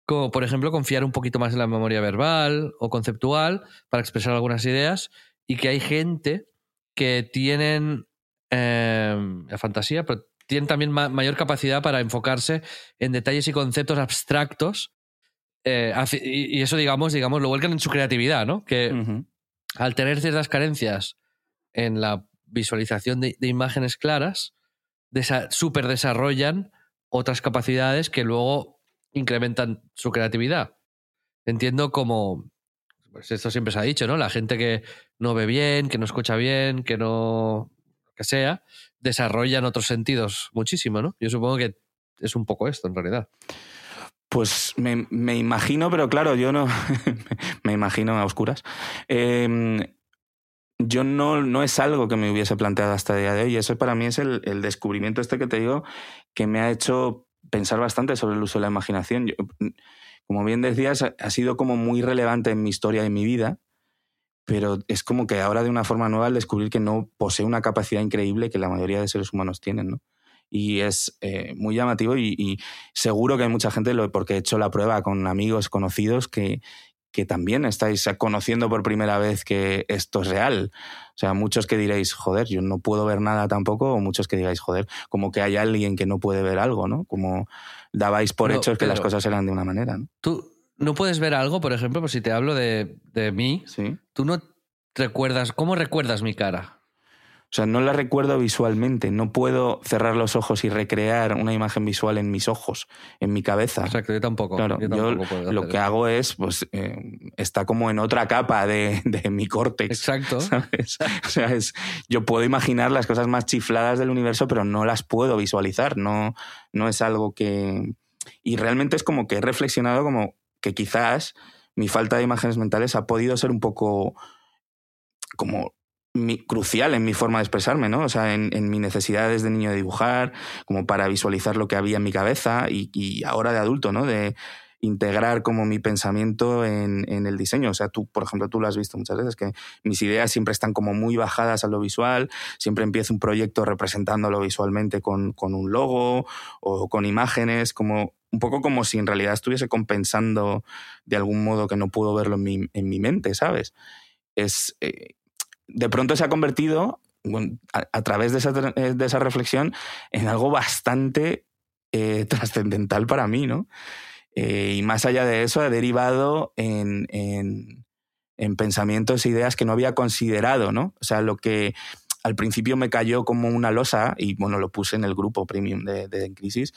como por ejemplo confiar un poquito más en la memoria verbal o conceptual para expresar algunas ideas, y que hay gente que tienen em, la fantasía, pero tienen también ma- mayor capacidad para enfocarse en detalles y conceptos abstractos. eh, y, eso, digamos, digamos, lo vuelcan en su creatividad, ¿no? Que al tener ciertas carencias en la visualización de, de imágenes claras, super desarrollan otras capacidades que luego incrementan su creatividad. Entiendo como, pues esto siempre se ha dicho, ¿no? La gente que no ve bien, que no escucha bien, que no, que sea, desarrollan otros sentidos muchísimo, ¿no? Yo supongo que es un poco esto en realidad. Pues me, me imagino, pero claro, yo no. me imagino a oscuras. Eh, yo no, no es algo que me hubiese planteado hasta el día de hoy. Eso para mí es el, el descubrimiento este que te digo que me ha hecho pensar bastante sobre el uso de la imaginación. Yo, como bien decías, ha- sido como muy relevante en mi historia y en mi vida, pero es como que ahora de una forma nueva al descubrir que no posee una capacidad increíble que la mayoría de seres humanos tienen, ¿no? Y es eh, muy llamativo y, y seguro que hay mucha gente, porque he hecho la prueba con amigos conocidos, que, que también estáis conociendo por primera vez que esto es real. O sea, muchos que diréis, joder, yo no puedo ver nada tampoco, o muchos que digáis, joder, como que hay alguien que no puede ver algo, ¿no? Como dabais por No, hechos que las cosas eran de una manera, ¿no? Tú no puedes ver algo, por ejemplo, pues si te hablo de, de mí, Sí. tú no recuerdas, ¿cómo recuerdas mi cara? O sea, no la recuerdo visualmente. No puedo cerrar los ojos y recrear una imagen visual en mis ojos, en mi cabeza. Exacto, yo tampoco. Claro, yo yo tampoco puedo lo que eso. hago es, pues, eh, está como en otra capa de, de mi córtex. Exacto. ¿sabes? O sea, es, yo puedo imaginar las cosas más chifladas del universo, pero no las puedo visualizar. No, no es algo que. Y realmente es como que he reflexionado como que quizás mi falta de imágenes mentales ha podido ser un poco como mi- crucial en mi forma de expresarme, ¿no? O sea, en, en mi necesidad desde niño de dibujar, como para visualizar lo que había en mi cabeza y, y ahora de adulto, ¿no? De integrar como mi pensamiento en, en el diseño. O sea, tú, por ejemplo, tú lo has visto muchas veces, que mis ideas siempre están como muy bajadas a lo visual, siempre empiezo un proyecto representándolo visualmente con, con un logo o con imágenes, como un poco como si en realidad estuviese compensando de algún modo que no puedo verlo en mi, en mi mente, ¿sabes? Es, eh, de pronto se ha convertido, a, través de esa, eh, de esa reflexión, en algo bastante eh, trascendental para mí, ¿no? Eh, y más allá de eso, ha derivado en, en, en pensamientos e ideas que no había considerado, ¿no? O sea, lo que al principio me cayó como una losa, y bueno, lo puse en el grupo premium de, de En Crisis,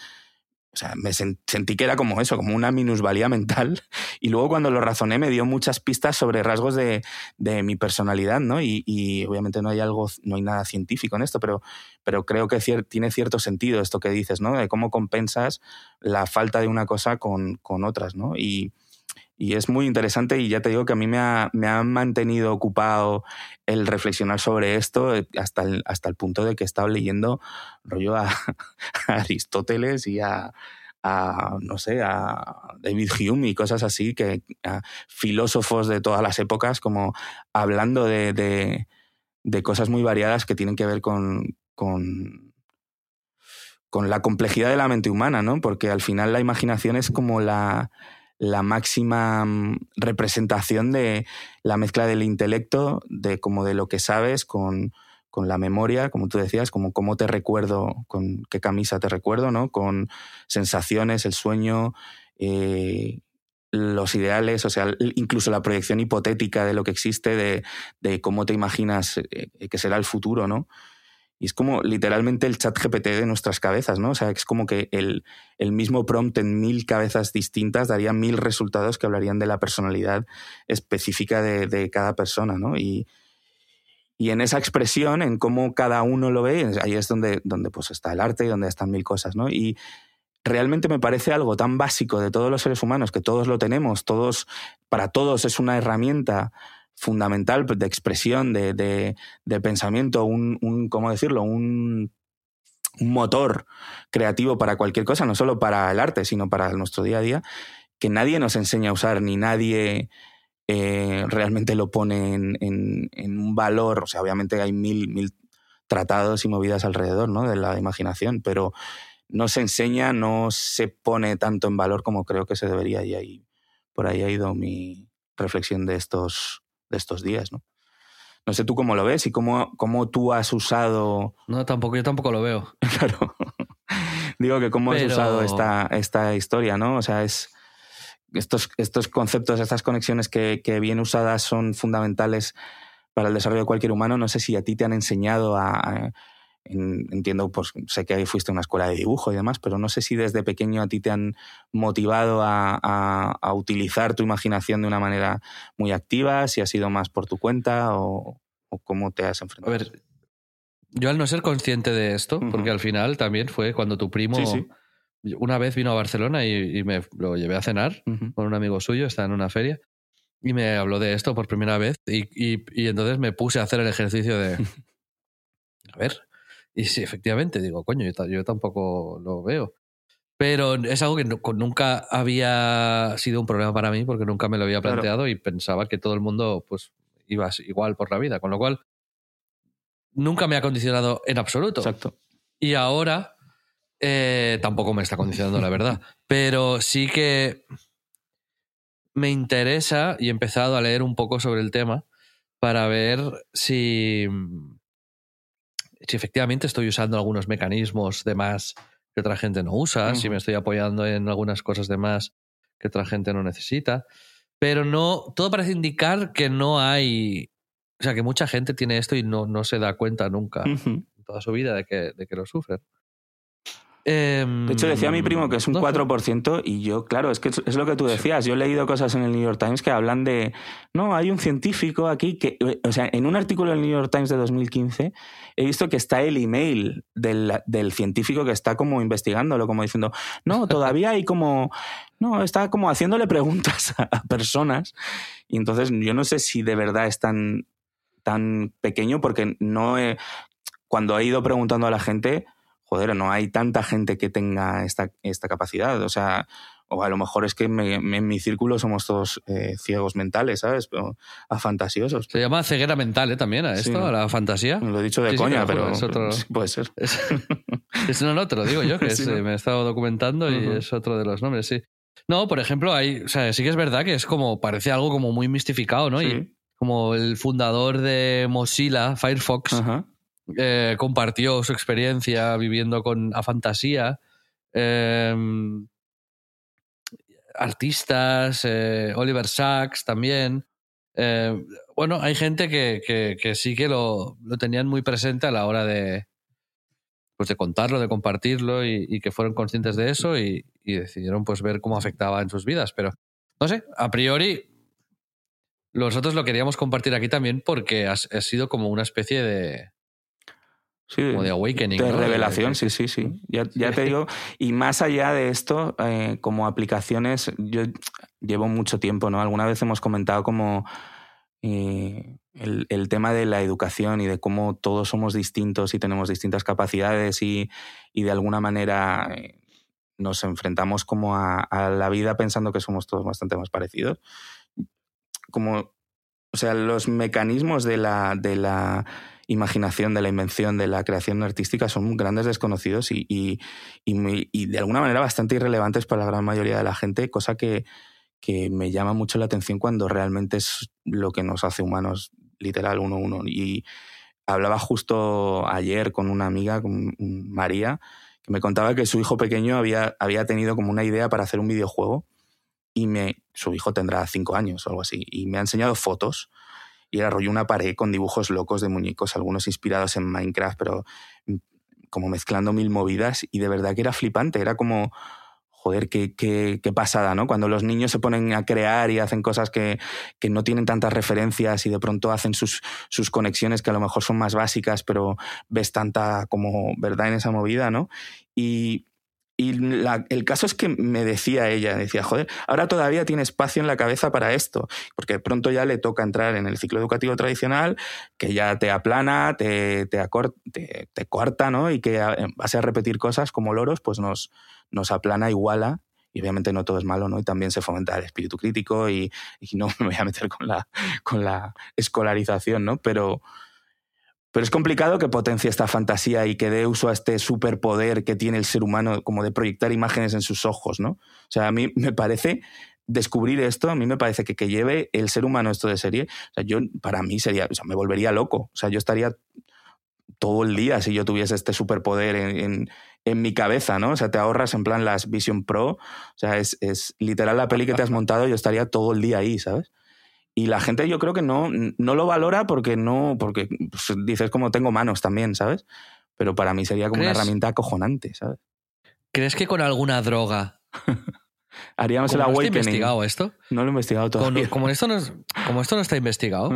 o sea, me sen- sentí que era como eso, como una minusvalía mental. Y luego cuando lo razoné me dio muchas pistas sobre rasgos de, de mi personalidad, ¿no? Y, y obviamente no hay algo, no hay nada científico en esto, pero, pero creo que tiene cierto sentido esto que dices, ¿no? De cómo compensas la falta de una cosa con, con otras, ¿no? Y, y es muy interesante y ya te digo que a mí me ha, me ha mantenido ocupado el reflexionar sobre esto eh, hasta el, hasta el punto de que he estado leyendo rollo a, Aristóteles y a, a, no sé, a David Hume y cosas así, que filósofos de todas las épocas, como hablando de, de, de cosas muy variadas que tienen que ver con, con, con la complejidad de la mente humana, ¿no? Porque al final la imaginación es como la, la máxima mm, representación de la mezcla del intelecto, de como de lo que sabes con, con la memoria, como tú decías, como cómo te recuerdo, con qué camisa te recuerdo, ¿no? Con sensaciones, el sueño, eh, los ideales, o sea, incluso la proyección hipotética de lo que existe, de, de cómo te imaginas eh, que será el futuro, ¿no? Y es como literalmente el chat GPT de nuestras cabezas, ¿no? O sea, es como que el, el mismo prompt en mil cabezas distintas daría mil resultados que hablarían de la personalidad específica de, de cada persona, ¿no? Y, y en esa expresión, en cómo cada uno lo ve, ahí es donde, donde pues está el arte y donde están mil cosas, ¿no? Y realmente me parece algo tan básico de todos los seres humanos, que todos lo tenemos, todos, para todos es una herramienta fundamental de expresión, de, de, pensamiento, un, un, ¿cómo decirlo? Un, un motor creativo para cualquier cosa, no solo para el arte, sino para nuestro día a día, que nadie nos enseña a usar, ni nadie eh, realmente lo pone en, en, en, un valor. O sea, obviamente hay mil, mil tratados y movidas alrededor ¿no? de la imaginación, pero no se enseña, no se pone tanto en valor como creo que se debería. Y ahí, por ahí ha ido mi reflexión de estos, de estos días. ¿no? No sé tú cómo lo ves y cómo, cómo tú has usado. No, tampoco, yo tampoco lo veo. claro. Digo que cómo Pero... has usado esta, esta historia, ¿no? O sea, es. Estos, estos conceptos, estas conexiones que, que, bien usadas son fundamentales para el desarrollo de cualquier humano. No sé si a ti te han enseñado a. entiendo, pues sé que fuiste a una escuela de dibujo y demás, pero no sé si desde pequeño a ti te han motivado a, a, a utilizar tu imaginación de una manera muy activa, si ha sido más por tu cuenta o, o cómo te has enfrentado. A ver, yo al no ser consciente de esto, uh -huh. porque al final también fue cuando tu primo sí, sí. una vez vino a Barcelona y, y, me lo llevé a cenar uh -huh. con un amigo suyo, está en una feria, y me habló de esto por primera vez y, y, y entonces me puse a hacer el ejercicio de, a ver, y sí, efectivamente, digo, coño, yo, yo tampoco lo veo. Pero es algo que no, nunca había sido un problema para mí porque nunca me lo había planteado claro. y pensaba que todo el mundo pues iba igual por la vida, con lo cual nunca me ha condicionado en absoluto. Exacto. Y ahora eh, tampoco me está condicionando, la verdad. Pero sí que me interesa y he empezado a leer un poco sobre el tema para ver si, si efectivamente estoy usando algunos mecanismos de más que otra gente no usa, uh -huh. si me estoy apoyando en algunas cosas de más que otra gente no necesita. Pero no, todo parece indicar que no hay O sea, que mucha gente tiene esto y no, no se da cuenta nunca en toda su vida de que, de que lo sufren. Em, De hecho, decía mi primo que es un no sé. 4% y yo, claro, es que es- lo que tú decías. Yo he leído cosas en el New York Times que hablan de, no, hay un científico aquí que, o sea, en un artículo del New York Times de 2015 he visto que está el email del, del científico que está como investigándolo, como diciendo, no, todavía hay como, no, está como haciéndole preguntas a, a personas y entonces yo no sé si de verdad es tan, tan pequeño porque no he, cuando he ido preguntando a la gente, joder, no hay tanta gente que tenga esta, esta capacidad. O sea, o a lo mejor es que me- me- en mi círculo somos todos eh, ciegos mentales, ¿sabes? Pero afantasiosos. Se llama ceguera mental, ¿eh? También a esto, Sí. a la fantasía. Lo he dicho de Sí, sí, coña, juro, pero es otro- sí, puede ser. Es, es- no, no, te lo digo yo, que es, Sí, ¿no? eh, me he estado documentando y es otro de los nombres, sí. No, por ejemplo, hay, o sea, sí que es verdad que es como, parece algo como muy mistificado, ¿no? Y Sí. como el fundador de Mozilla, Firefox, Ajá. Eh, compartió su experiencia viviendo con a fantasía. Eh, artistas, eh, Oliver Sacks también. Bueno, hay gente que, que- sí que lo, lo tenían muy presente a la hora de, pues de contarlo, de compartirlo y, que fueron conscientes de eso y, decidieron pues ver cómo afectaba en sus vidas. Pero no sé, a priori nosotros lo queríamos compartir aquí también porque ha sido como una especie de, Sí, como de awakening. de ¿no? revelación, sí, sí, sí. Ya, ya te digo, y más allá de esto, eh, como aplicaciones, yo llevo mucho tiempo, ¿no? Alguna vez hemos comentado como eh, el, el tema de la educación y de cómo todos somos distintos y tenemos distintas capacidades y, y de alguna manera eh, nos enfrentamos como a, a la vida pensando que somos todos bastante más parecidos. Como, o sea, los mecanismos de la, de la imaginación, de la invención, de la creación artística son grandes desconocidos y, de alguna manera bastante irrelevantes para la gran mayoría de la gente, cosa que, que me llama mucho la atención cuando realmente es lo que nos hace humanos, literal, uno a uno. Y hablaba justo ayer con una amiga, con María, que me contaba que su hijo pequeño había, había tenido como una idea para hacer un videojuego y me, su hijo tendrá cinco años o algo así, y me ha enseñado fotos y era rollo una pared con dibujos locos de muñecos, algunos inspirados en Minecraft, pero mm, como mezclando mil movidas y de verdad que era flipante, era como, joder, qué pasada, ¿no? Cuando los niños se ponen a crear y hacen cosas que, que no tienen tantas referencias y de pronto hacen sus, sus conexiones que a lo mejor son más básicas, pero ves tanta como verdad en esa movida, ¿no? Y, y la- el caso es que me decía ella, decía, joder, ahora todavía tiene espacio en la cabeza para esto, porque pronto ya le toca entrar en el ciclo educativo tradicional, que ya te aplana, te, te, corta, ¿no? Y que base a repetir cosas como loros, pues nos, nos aplana, iguala, y obviamente no todo es malo, ¿no? Y también se fomenta el espíritu crítico y, y no me voy a meter con la, con la escolarización, ¿no? Pero, pero es complicado que potencie esta fantasía y que dé uso a este superpoder que tiene el ser humano, como de proyectar imágenes en sus ojos, ¿no? O sea, a mí me parece descubrir esto, a mí me parece que que lleve el ser humano esto de serie, o sea, yo para mí sería, o sea, me volvería loco, o sea, yo estaría todo el día si yo tuviese este superpoder en, en, mi cabeza, ¿no? O sea, te ahorras en plan las Vision Pro, o sea, es, es literal la peli que te has montado, yo estaría todo el día ahí, ¿sabes? Y la gente yo creo que no, no lo valora porque no, porque pues, dices como tengo manos también, ¿sabes? Pero para mí sería como una herramienta acojonante, ¿sabes? ¿Crees que con alguna droga Haríamos el no awakening. investigado esto? No lo he investigado todavía. como, esto no es- como esto no está investigado,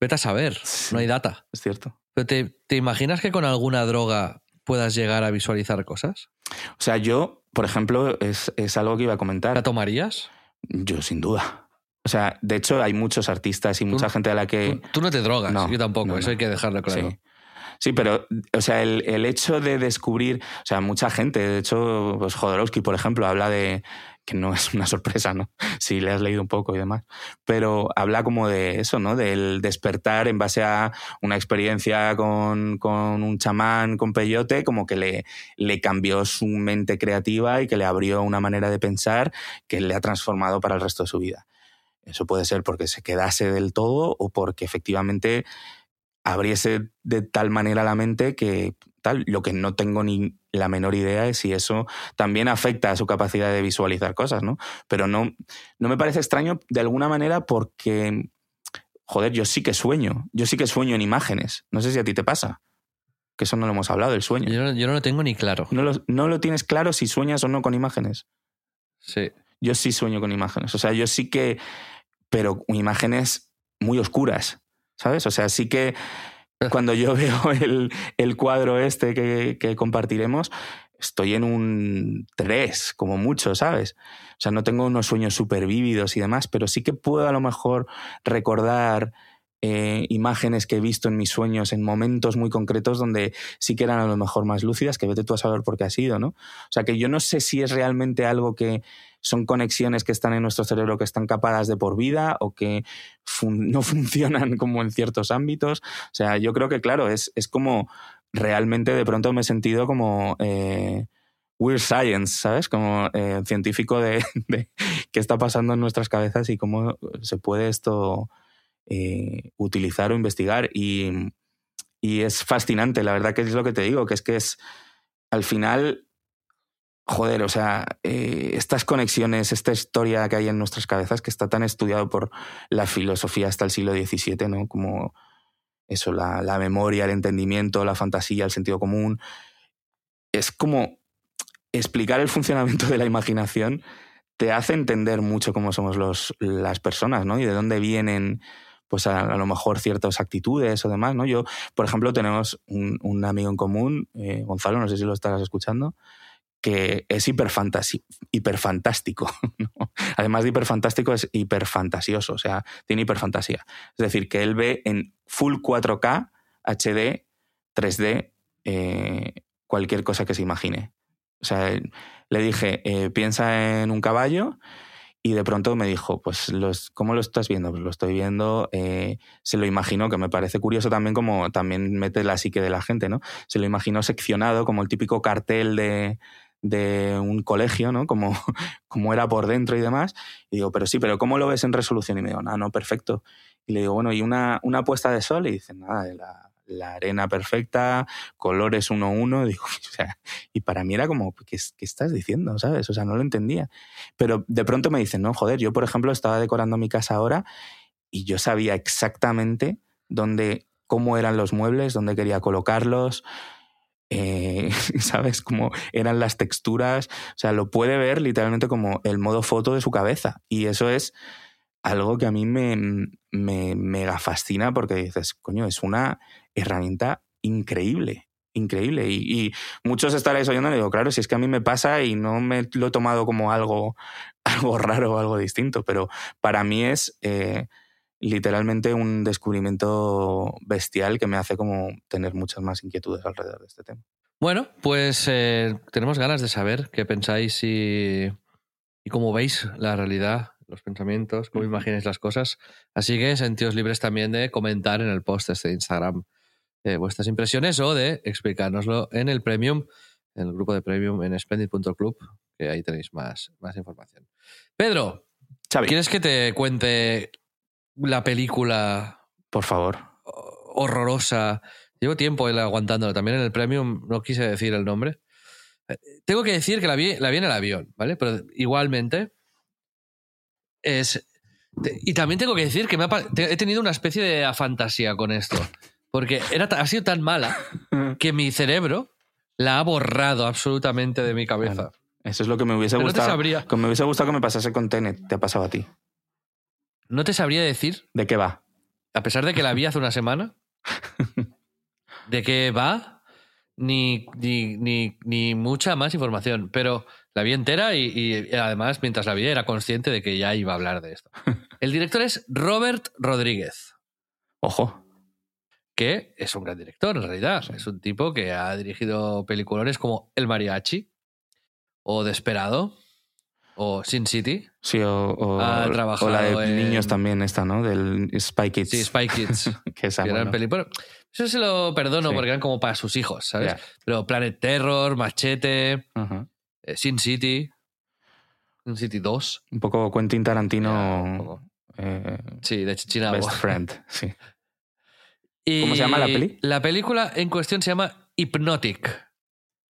vete a saber. No hay data. Es cierto. Pero te, ¿te imaginas que con alguna droga puedas llegar a visualizar cosas? O sea, yo, por ejemplo, es, es algo que iba a comentar. ¿La tomarías? Yo, sin duda. O sea, de hecho, hay muchos artistas y mucha gente a la que. Tú, tú no te drogas, No, yo tampoco, no, eso hay que dejarlo claro. Sí. Sí, pero, o sea, el, el hecho de descubrir, o sea, mucha gente, de hecho, pues Jodorowsky, por ejemplo, habla de, que no es una sorpresa, ¿no? Si le has leído un poco y demás, pero habla como de eso, ¿no? Del despertar en base a una experiencia con, con un chamán, con peyote, como que le, le cambió su mente creativa y que le abrió una manera de pensar que le ha transformado para el resto de su vida. Eso puede ser porque se quedase del todo o porque efectivamente abriese de tal manera la mente que tal, lo que no tengo ni la menor idea es si eso también afecta a su capacidad de visualizar cosas, ¿no? Pero no, no me parece extraño de alguna manera porque joder, yo sí que sueño. Yo sí que sueño en imágenes. No sé si a ti te pasa. Que eso no lo hemos hablado, el sueño. Yo no, yo no lo tengo ni claro. No lo, no lo tienes claro si sueñas o no con imágenes. Sí. Yo sí sueño con imágenes. O sea, yo sí que. Pero imágenes muy oscuras. ¿Sabes? O sea, sí que cuando yo veo el, el cuadro este que, que compartiremos, estoy en un 3, como mucho, ¿sabes? O sea, no tengo unos sueños súper vívidos y demás, pero sí que puedo a lo mejor recordar eh, imágenes que he visto en mis sueños en momentos muy concretos donde sí que eran a lo mejor más lúcidas, que vete tú a saber por qué ha sido, ¿no? O sea, que yo no sé si es realmente algo que son conexiones que están en nuestro cerebro que están capadas de por vida o que no funcionan como en ciertos ámbitos. O sea, yo creo que, claro, es, es como realmente de pronto me he sentido como eh, weird science, ¿sabes? Como eh, científico de, de, qué está pasando en nuestras cabezas y cómo se puede esto eh, utilizar o investigar. Y, y, es fascinante, la verdad que es lo que te digo, que es que es al final... Joder, o sea, eh, estas conexiones, esta historia que hay en nuestras cabezas, que está tan estudiado por la filosofía hasta el siglo XVII, ¿no? Como eso, la, la, memoria, el entendimiento, la fantasía, el sentido común. Es como explicar el funcionamiento de la imaginación te hace entender mucho cómo somos los, las personas, ¿no? Y de dónde vienen, pues a, lo mejor ciertas actitudes o demás, ¿no? Yo, por ejemplo, tenemos un, amigo en común, eh, Gonzalo, no sé si lo estarás escuchando, que es hiperfantástico. ¿no? Además de hiperfantástico, es hiperfantasioso, o sea, tiene hiperfantasía. Es decir, que él ve en full 4K, HD, 3D, eh, cualquier cosa que se imagine. O sea, le dije, eh, piensa en un caballo y de pronto me dijo, pues, los, ¿cómo lo estás viendo? Pues lo estoy viendo, eh, se lo imagino, que me parece curioso también como también mete la psique de la gente, ¿no? Se lo imaginó seccionado como el típico cartel de, de un colegio, ¿no? Como, como era por dentro y demás. Y digo, pero sí, pero ¿cómo lo ves en resolución? Y me digo, no, no, perfecto. Y le digo, bueno, ¿y una, una puesta de sol? Y dice, nada, la, la arena perfecta, colores uno a uno. Digo, o sea, y para mí era como, ¿qué, ¿qué, estás diciendo? ¿Sabes? O sea, no lo entendía. Pero de pronto me dicen, no, joder, yo por ejemplo estaba decorando mi casa ahora y yo sabía exactamente dónde, cómo eran los muebles, dónde quería colocarlos. Eh, ¿Sabes? Cómo eran las texturas. O sea, lo puede ver literalmente como el modo foto de su cabeza. Y eso es algo que a mí me, me mega fascina porque dices, coño, es una herramienta increíble, increíble. Y, y, muchos estaréis oyendo y digo, claro, si es que a mí me pasa y no me lo he tomado como algo, algo raro o algo distinto, pero para mí es eh, literalmente un descubrimiento bestial que me hace como tener muchas más inquietudes alrededor de este tema. Bueno, pues eh, tenemos ganas de saber qué pensáis y, y cómo veis la realidad los pensamientos, cómo imagináis las cosas. Así que sentíos libres también de comentar en el post este de Instagram eh, vuestras impresiones o de explicárnoslo en el Premium, en el grupo de Premium en splendid.club, que ahí tenéis más, más información. Pedro, Xavi. ¿quieres que te cuente la película? Por favor. Horrorosa. Llevo tiempo aguantándolo. También en el Premium no quise decir el nombre. Tengo que decir que la vi, la vi en el avión, ¿vale? Pero igualmente es... Y también tengo que decir que me ha, he tenido una especie de fantasía con esto. Porque era, ha sido tan mala que mi cerebro la ha borrado absolutamente de mi cabeza. Claro. Eso es lo que me hubiese Pero gustado. No te sabría, que me hubiese gustado que me pasase con Tenet. Te ha pasado a ti. no te sabría decir, ¿De qué va? a pesar de que la vi hace una semana, de qué va, ni, ni, ni, ni mucha más información. Pero la vi entera y, y, además, mientras la vi, era consciente de que ya iba a hablar de esto. El director es Robert Rodríguez. Ojo. Que es un gran director, en realidad. Es un tipo que ha dirigido peliculones como El Mariachi, o Desperado, o Sin City. Sí, o, o, ha trabajado o la de en... niños también, esta, ¿no? Del Spy Kids. Sí, Spy Kids. que esa, que bueno. bueno, eso se lo perdono Sí. porque eran como para sus hijos, ¿sabes? Pero Planet Terror, Machete, eh, Sin City, Sin City 2. Un poco Quentin un Tarantino. poco. eh, Sí, de Chichinabo. best friend, sí. Y ¿Cómo se llama la peli? La película en cuestión se llama Hypnotic,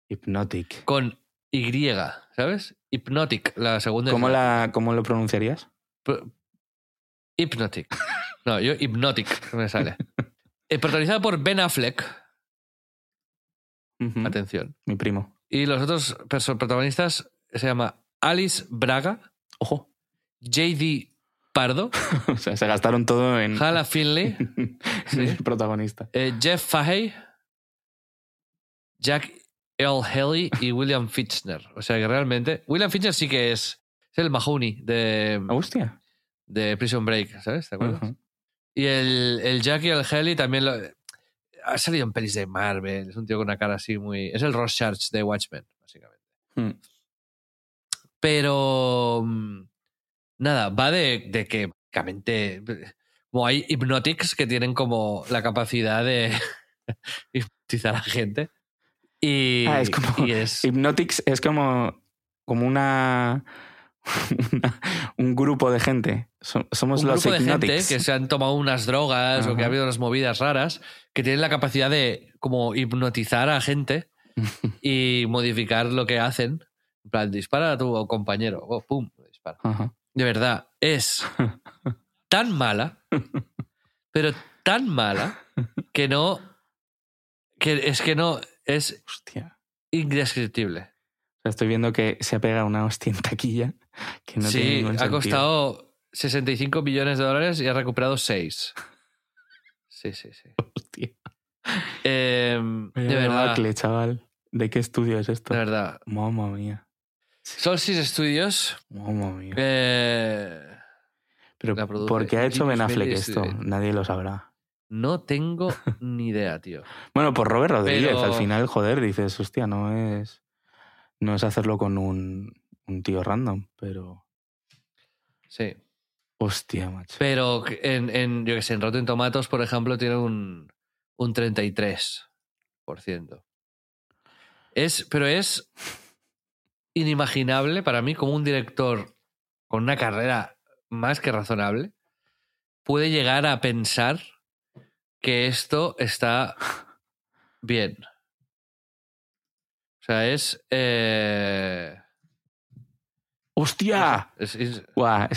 Hypnotic. con Y, ¿sabes? Hypnotic, la segunda. ¿Cómo, la, ¿Cómo lo pronunciarías? Pro- Hypnotic. No, yo Hypnotic me sale. Eh, protagonizada por Ben Affleck. Atención. Mi primo. Y los otros protagonistas se llama Alice Braga, Ojo. J.D. Pardo, O sea, se gastaron todo en, Hala Finley, Sí. el protagonista. eh, Jeff Fahey, Jack L. Haley y William Fichtner. O sea que realmente. William Fichtner sí que es, es el Mahoney de, Hostia. de Prison Break, ¿sabes? ¿Te acuerdas? Y el, el Jack y el Haley también lo- ha salido en pelis de Marvel. Es un tío con una cara así muy. Es el Ross Church de Watchmen, básicamente. Mm. Pero. Nada, va de, de que básicamente. Como hay hypnotics que tienen como la capacidad de hipnotizar a gente. Y, Ah, es como- y es- Hypnotics es como, como una, una- un grupo de gente. So- Somos un los grupo de gente que se han tomado unas drogas o que ha habido unas movidas raras que tienen la capacidad de como hipnotizar a gente y modificar lo que hacen. En plan, dispara a tu compañero. Oh, pum, dispara. Ajá. De verdad, es tan mala, pero tan mala, que no. que es que no. Es Hostia. indescriptible. Estoy viendo que se ha pegado una hostia en taquilla que no tiene sí, ningún ha costado 65 millones de dólares y ha recuperado 6. Sí, sí, sí. Hostia. Em, de verdad, chaval. ¿De qué estudio es esto? de verdad. Mamma mía. Solstice Studios. Eh, Pero ¿por qué ha hecho Ben Affleck esto? Studio. Nadie lo sabrá. no tengo ni idea, tío. Bueno, por Robert Rodríguez, Pero- al final, joder, dices, hostia, no es. No es hacerlo con un, un tío random, pero. Sí. Hostia, macho. Pero en, en, yo que sé, en Rotten Tomatoes, por ejemplo, tiene un, un 33%. Es, pero es inimaginable para mí como un director con una carrera más que razonable puede llegar a pensar que esto está bien. O sea, es... eh, ¡Hostia! es- es-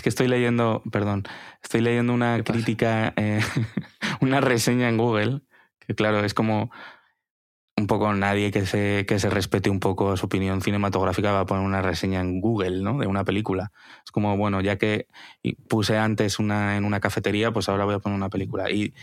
que estoy leyendo, perdón, estoy leyendo una crítica, eh, una reseña en Google, que claro, es como un poco nadie que se, que se respete un poco su opinión cinematográfica va a poner una reseña en Google, ¿no? De una película. Es como, bueno, ya que puse antes una en una cafetería, pues ahora voy a poner una película. Y,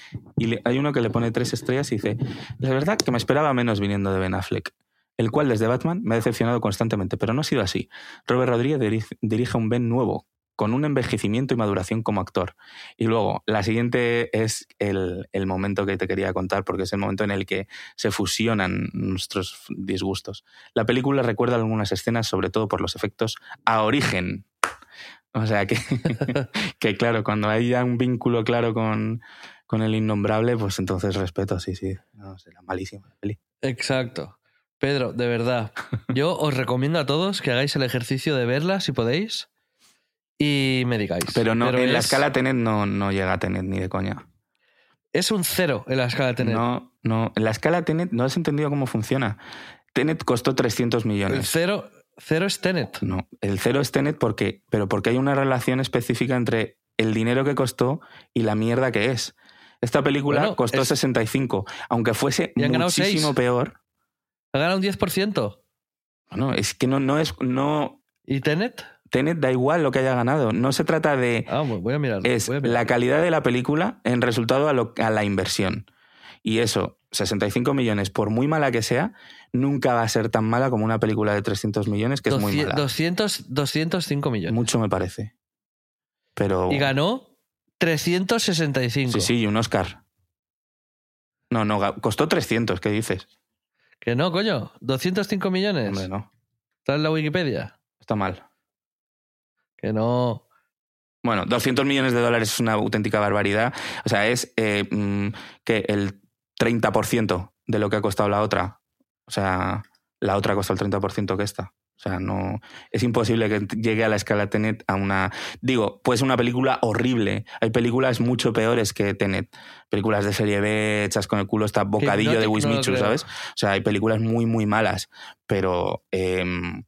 hay uno que le pone tres estrellas y dice, la verdad que me esperaba menos viniendo de Ben Affleck, el cual desde Batman me ha decepcionado constantemente, pero no ha sido así. Robert Rodríguez diri- dirige un Ben nuevo, con un envejecimiento y maduración como actor. Y luego, la siguiente es el, el momento que te quería contar, porque es el momento en el que se fusionan nuestros disgustos. La película recuerda algunas escenas, sobre todo por los efectos a origen. O sea que, que claro, cuando hay ya un vínculo claro con, con el innombrable, pues entonces respeto, sí, sí. No, será malísima peli. Exacto. Pedro, de verdad, yo os recomiendo a todos que hagáis el ejercicio de verla si podéis y me digáis. Pero no, en la es- escala Tenet no, no llega a Tenet ni de coña. Es un cero en la escala Tenet. No, no. En la escala Tenet no has entendido cómo funciona. Tenet costó 300 el millones. cero, cero es Tenet. No, el cero es Tenet porque, pero porque hay una relación específica entre el dinero que costó y la mierda que es. Esta película Bueno, costó es- 65, aunque fuese muchísimo peor. Ha ganado un 10%. Bueno, es que no, no es, no, ¿Y Tenet? Tenet da igual lo que haya ganado. No se trata de, Ah, voy a mirarlo. es voy a la calidad de la película en resultado a, lo- a la inversión. Y eso, 65 millones, por muy mala que sea, nunca va a ser tan mala como una película de 300 millones, que es muy 200 mala. 200, 205 millones. Mucho me parece. Pero. Y ganó 365. Sí, sí, y un Oscar. No, no, costó 300, ¿qué dices? Que no, coño. 205 millones. Hombre, no. ¿Está en la Wikipedia? Está mal. Que no. Bueno, 200 millones de dólares es una auténtica barbaridad. O sea, es eh, mm, que el 30% de lo que ha costado la otra. O sea, la otra costó el 30% que esta. O sea, no. Es imposible que llegue a la escala Tenet a una. Digo, pues una película horrible. Hay películas mucho peores que Tenet. Películas de serie B hechas con el culo, está bocadillo no de no Wismichu, creo. ¿sabes? O sea, hay películas muy, muy malas. Pero em,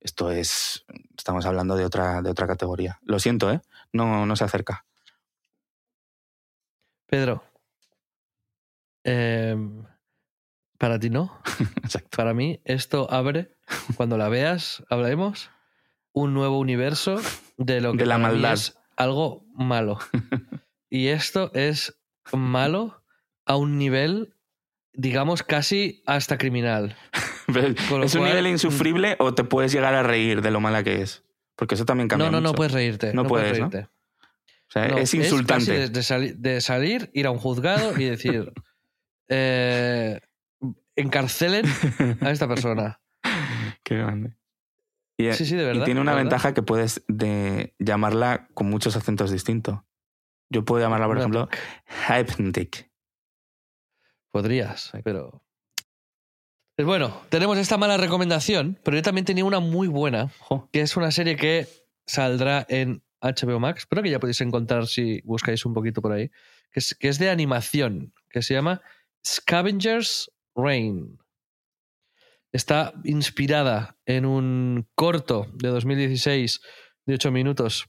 esto es. Estamos hablando de otra, de otra categoría. Lo siento, ¿eh? No, no se acerca. Pedro, em, para ti no. Exacto. Para mí, esto abre, cuando la veas, hablaremos, un nuevo universo de lo que De la para mí maldad. es algo malo. Y esto es malo a un nivel, digamos, casi hasta criminal. ¿Es un cual- mm. nivel insufrible o te puedes llegar a reír de lo mala que es? Porque eso también cambia No, no, no puedes reírte. No No, puedes, puedes ¿no? reírte. O sea, No, es casi insultante. de, de sali- de salir, ir a un juzgado y decir, eh, encarcelen a esta persona. Qué grande. Y, Sí, sí, de y verdad. tiene una verdad. ventaja que puedes de llamarla con muchos acentos distintos. Yo puedo llamarla, por ejemplo, Hypnotic. Podrías, pero... Pues bueno, tenemos esta mala recomendación, pero yo también tenía una muy buena, que es una serie que saldrá en HBO Max, pero que ya podéis encontrar si buscáis un poquito por ahí, que es, que es de animación, que se llama Scavengers Reign. Está inspirada en un corto de 2016 de 8 minutos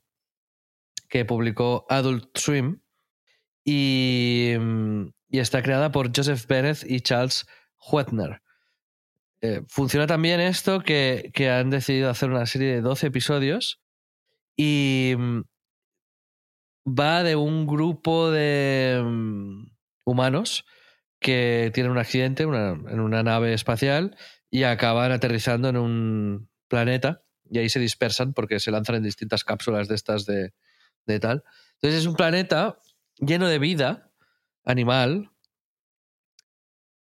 que publicó Adult Swim y, mm, y está creada por Joseph Bennett y Charles Huetner. Eh, funciona también esto que, que han decidido hacer una serie de 12 episodios y mm, va de un grupo de mm, humanos que tienen un accidente en una nave espacial y acaban aterrizando en un planeta y ahí se dispersan porque se lanzan en distintas cápsulas de estas de, de tal. Entonces es un planeta lleno de vida animal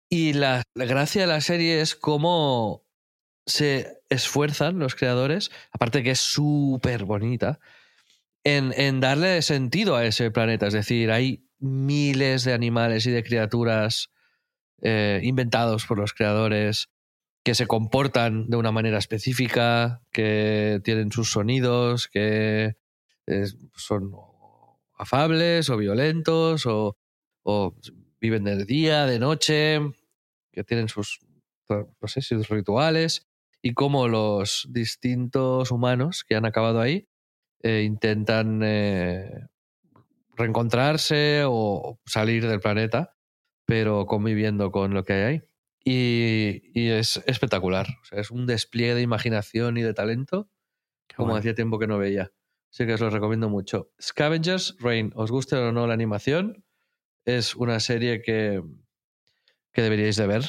y la, gracia de la serie es cómo se esfuerzan los creadores, aparte que es súper bonita, en, en darle sentido a ese planeta. Es decir, hay miles de animales y de criaturas eh, inventados por los creadores que se comportan de una manera específica, que tienen sus sonidos, que eh, son afables o violentos o, o viven de día, de noche, que tienen sus, no sé, sus rituales y cómo los distintos humanos que han acabado ahí eh, intentan eh, reencontrarse o salir del planeta, pero conviviendo con lo que hay ahí. Y, y es espectacular. O sea, es un despliegue de imaginación y de talento como bueno. hacía tiempo que no veía. Así que os lo recomiendo mucho. Scavengers Reign, os guste o no la animación, es una serie que, que deberíais de ver.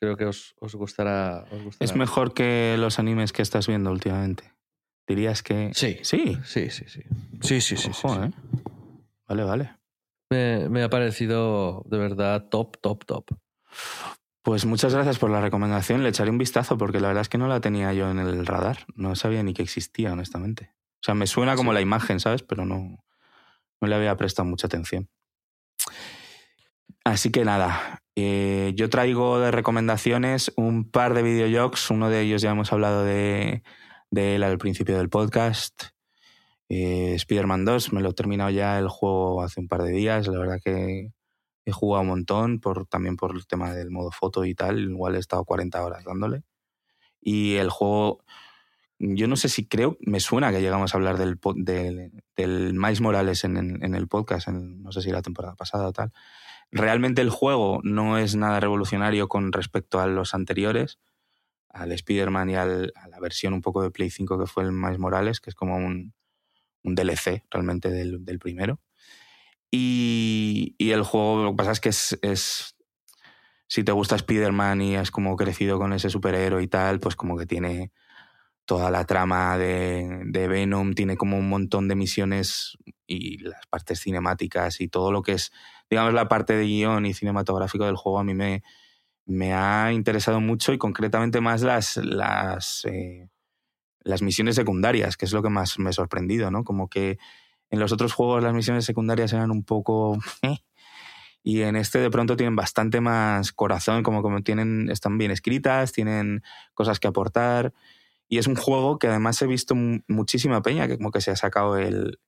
Creo que os, os gustará. os gustará. Es mejor que los animes que estás viendo últimamente. Dirías que. Sí. Sí. Sí, sí, sí. Sí, sí, sí. Ojo, sí, sí. ¿eh? Vale, vale. Me, me ha parecido de verdad top, top, top. Pues muchas gracias por la recomendación. Le echaré un vistazo porque la verdad es que no la tenía yo en el radar. No sabía ni que existía, honestamente. O sea, me suena como Sí. la imagen, ¿sabes? Pero no, no le había prestado mucha atención. Así que nada, eh, yo traigo de recomendaciones un par de videojuegos. Uno de ellos ya hemos hablado de, de él al principio del podcast. Eh, Spider-Man 2, me lo he terminado ya el juego hace un par de días. La verdad que he jugado un montón, por, también por el tema del modo foto y tal. Igual he estado 40 horas dándole. Y el juego, yo no sé si creo, me suena que llegamos a hablar del, del, del Miles Morales en, en- el podcast, no sé si la temporada pasada o tal. Realmente el juego no es nada revolucionario con respecto a los anteriores, al Spider-Man y al- a la versión un poco de Play 5 que fue el Miles Morales, que es como un, un DLC realmente del, del primero. Y, y el juego, lo que pasa es que es, es- si te gusta Spider-Man y has como crecido con ese superhéroe y tal, pues como que tiene toda la trama de, Venom, tiene como un montón de misiones y las partes cinemáticas y todo lo que es, digamos, la parte de guion y cinematográfico del juego a mí me, ha interesado mucho y concretamente más las, las, eh, las misiones secundarias, que es lo que más me ha sorprendido, ¿no? Como que en los otros juegos las misiones secundarias eran un poco... y en este de pronto tienen bastante más corazón, como, como tienen, están bien escritas, tienen cosas que aportar. Y es un juego que además he visto mu- muchísima peña, que como que se ha sacado el,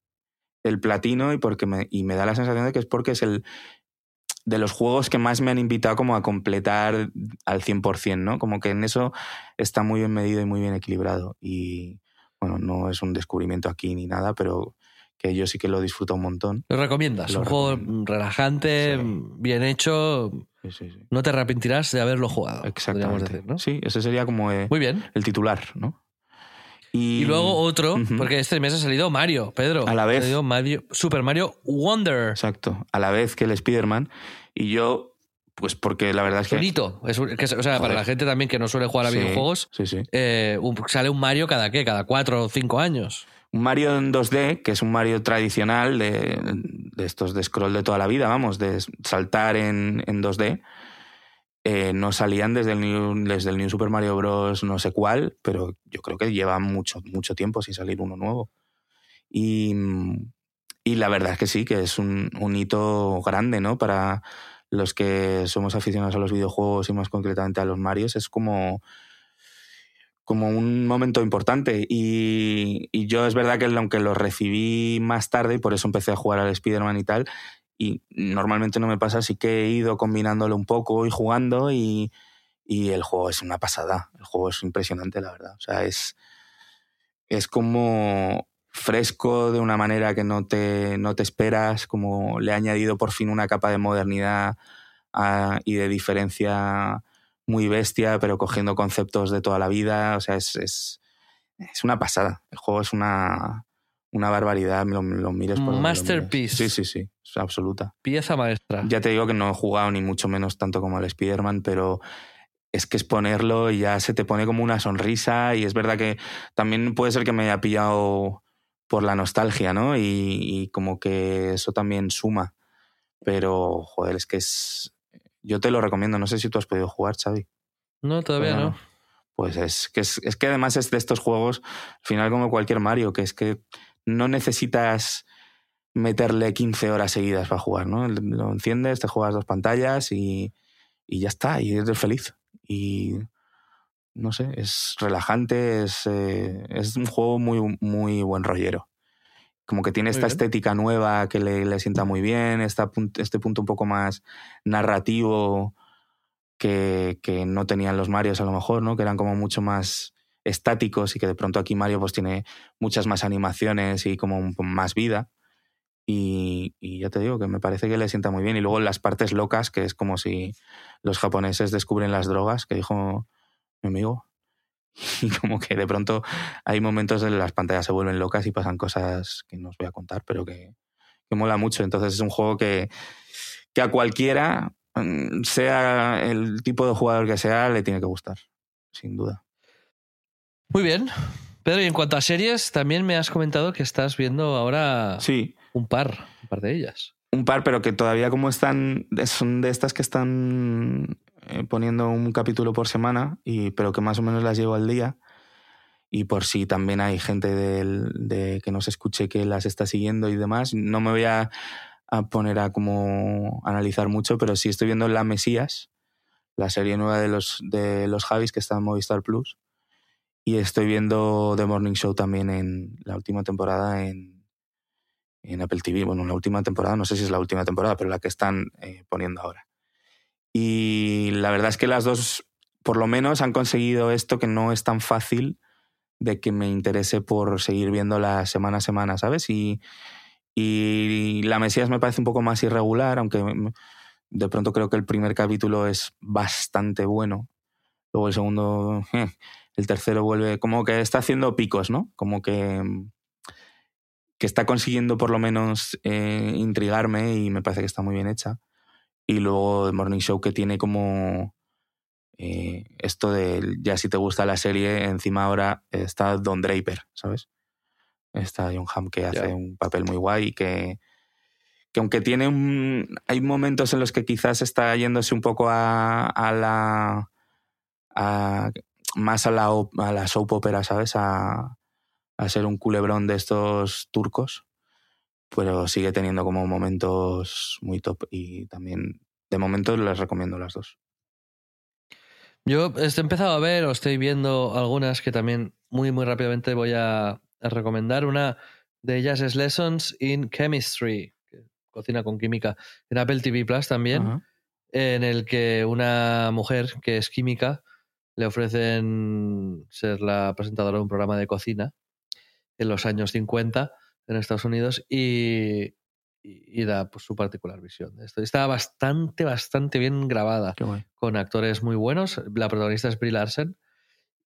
el platino y, porque me, y me da la sensación de que es porque es el de los juegos que más me han invitado como a completar al 100%, ¿no? Como que en eso está muy bien medido y muy bien equilibrado. Y bueno, no es un descubrimiento aquí ni nada, pero que yo sí que lo disfruto un montón. Lo recomiendas. Lo un juego relajante, Sí. bien hecho. Sí, sí, sí. No te arrepentirás de haberlo jugado. Exactamente. decir, ¿no? Sí, ese sería como eh, Muy bien. el titular, ¿no? Y luego otro, porque este mes ha salido Mario, Pedro. A la vez. Ha salido Mario, Super Mario Wonder. Exacto, a la vez que el Spider-Man. Y yo, pues porque la verdad es que... Bonito. Es que o sea, para la gente también que no suele jugar a videojuegos, Sí, sí. eh, sale un Mario cada qué, cada cuatro o cinco años. Un Mario en 2D, que es un Mario tradicional de, estos de scroll de toda la vida, vamos, de saltar en, en 2D. eh, no salían desde el, New, desde el New Super Mario Bros. no sé cuál, pero yo creo que lleva mucho, mucho tiempo sin salir uno nuevo. Y, y la verdad es que sí, que es un, un hito grande, ¿no? Para los que somos aficionados a los videojuegos y más concretamente a los Marios, es como como un momento importante. Y, y yo es verdad que aunque lo recibí más tarde, y por eso empecé a jugar al Spider-Man y tal, y normalmente no me pasa, así que he ido combinándolo un poco y jugando y, y el juego es una pasada. El juego es impresionante, la verdad. O sea, es, es como fresco de una manera que no te, no te esperas, como le ha añadido por fin una capa de modernidad ah, y de diferencia muy bestia, pero cogiendo conceptos de toda la vida. O sea, es, es, es una pasada. El juego es una, una barbaridad. Lo, lo mires por donde lo mires. Masterpiece. Sí, sí, sí. Es absoluta. Pieza maestra. Ya te digo que no he jugado ni mucho menos tanto como el Spider-Man, pero es que es ponerlo y ya se te pone como una sonrisa. Y es verdad que también puede ser que me haya pillado por la nostalgia, ¿no? Y, y como que eso también suma. Pero, joder, es que es. Yo te lo recomiendo. No sé si tú has podido jugar, Xavi. No, todavía no. Pues es que, es, es que además es de estos juegos, al final como cualquier Mario, que es que no necesitas meterle 15 horas seguidas para jugar, ¿no? Lo enciendes, te juegas dos pantallas y, y ya está, y eres feliz. Y no sé, es relajante, es, eh, es un juego muy, muy buen rollero. Como que tiene esta estética nueva que le, le sienta muy bien, esta este punto un poco más narrativo que, que no tenían los Marios a lo mejor, ¿no? Que eran como mucho más estáticos y que de pronto aquí Mario pues tiene muchas más animaciones y como un- más vida. Y, y ya te digo que me parece que le sienta muy bien. Y luego las partes locas, que es como si los japoneses descubren las drogas, que dijo mi amigo. Y como que de pronto hay momentos en las pantallas se vuelven locas y pasan cosas que no os voy a contar, pero que, que mola mucho. Entonces es un juego que, que a cualquiera, mm, sea el tipo de jugador que sea, le tiene que gustar, sin duda. Muy bien. Pedro, y en cuanto a series, también me has comentado que estás viendo ahora Sí, un par, un par de ellas. un par, pero que todavía como están, son de estas que están eh, poniendo un capítulo por semana, y, pero que más o menos las llevo al día. Y por si también hay gente de, que nos escuche que las está siguiendo y demás, no me voy a, poner a como analizar mucho, pero sí estoy viendo La Mesías, la serie nueva de los, de los Javis que está en Movistar Plus. Y estoy viendo The Morning Show también en la última temporada en, en Apple TV. Bueno, en la última temporada, no sé si es la última temporada, pero la que están eh, poniendo ahora. Y la verdad es que las dos, por lo menos, han conseguido esto que no es tan fácil de que me interese por seguir viéndola semana a semana, ¿sabes? Y, y La Mesías me parece un poco más irregular, aunque de pronto creo que el primer capítulo es bastante bueno. Luego el segundo, eh, el tercero vuelve, como que está haciendo picos, ¿no? Como que, que está consiguiendo por lo menos eh, intrigarme y me parece que está muy bien hecha. Y luego el Morning Show que tiene como eh, esto de, ya si te gusta la serie, encima ahora está Don Draper, ¿sabes? Está John Hamm que hace un papel muy guay y que, que aunque tiene un... Hay momentos en los que quizás está yéndose un poco a, a la... a- más a la, a la soap opera, ¿sabes? A, a ser un culebrón de estos turcos, pero sigue teniendo como momentos muy top y también de momento les recomiendo las dos. Yo he empezado a ver o estoy viendo algunas que también muy, muy rápidamente voy a, recomendar. Una de ellas es Lessons in Chemistry, que cocina con química, en Apple TV Plus también, en el que una mujer que es química le ofrecen ser la presentadora de un programa de cocina en los años 50. En Estados Unidos y, y, da pues, su particular visión de esto. Está bastante, bastante bien grabada, con actores muy buenos. La protagonista es Brie Larson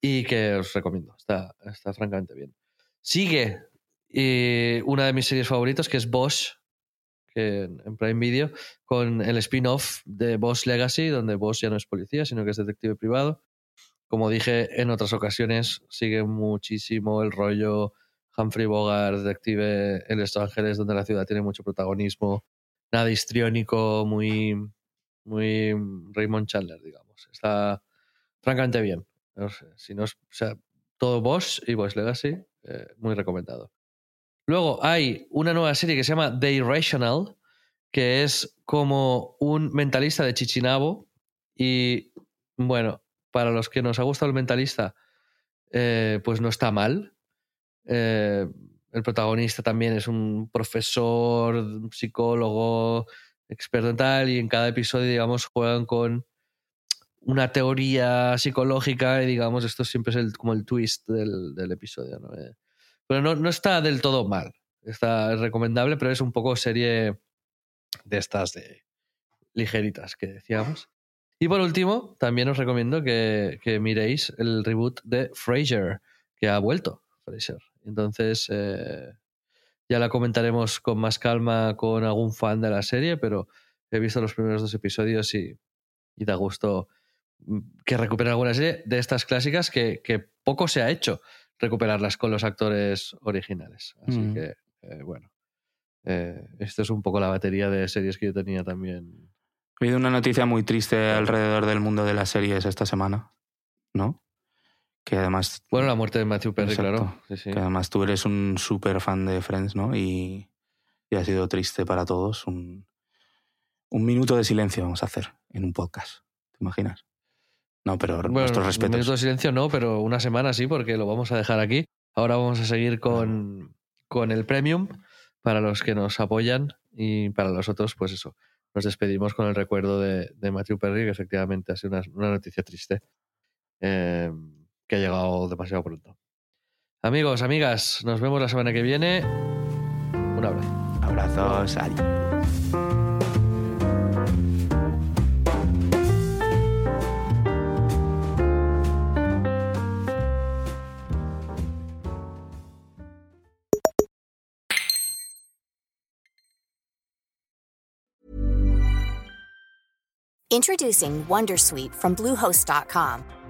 y que os recomiendo, está, está francamente bien. Sigue y una de mis series favoritas, que es Bosch, que en Prime Video, con el spin-off de Bosch Legacy, donde Bosch ya no es policía, sino que es detective privado. Como dije en otras ocasiones, sigue muchísimo el rollo Humphrey Bogart, detective en Los Ángeles, donde la ciudad tiene mucho protagonismo, nada histriónico, muy, muy Raymond Chandler, digamos. Está francamente bien. si no o sea, todo Bosch y Bosch Legacy, eh, muy recomendado. Luego hay una nueva serie que se llama The Irrational, que es como un mentalista de Chichinabo. Y bueno, para los que nos ha gustado el mentalista, eh, pues no está mal. Eh, el protagonista también es un profesor, psicólogo, experto en tal, y en cada episodio, digamos, juegan con una teoría psicológica y, digamos, esto siempre es el, como el twist del, episodio. ¿no? Eh, pero no, está del todo mal. Está recomendable, pero es un poco serie de estas de ligeritas que decíamos. Y por último, también os recomiendo que, que miréis el reboot de Frasier, que ha vuelto. Frasier. Entonces, eh, ya la comentaremos con más calma con algún fan de la serie, pero he visto los primeros dos episodios y, y da gusto mm, que recupere alguna serie de estas clásicas que, que poco se ha hecho recuperarlas con los actores originales. Así mm. que, eh, bueno, eh, esto es un poco la batería de series que yo tenía también. Ha habido una noticia muy triste alrededor del mundo de las series esta semana, ¿no? Que además... Bueno, la muerte de Matthew Perry, claro. Que además tú eres un súper fan de Friends, ¿no? Y, y, ha sido triste para todos. Un, un minuto de silencio vamos a hacer en un podcast. ¿Te imaginas? No, pero bueno, nuestros respetos. Un minuto de silencio no, pero una semana sí, porque lo vamos a dejar aquí. Ahora vamos a seguir con, con el premium para los que nos apoyan y para los otros, pues eso. Nos despedimos con el recuerdo de, de Matthew Perry, que efectivamente ha sido una, una noticia triste eh, que ha llegado demasiado pronto. Amigos, amigas, nos vemos la semana que viene. Un abrazo. Abrazos, adiós. Introducing Wondersuite from Bluehost.com.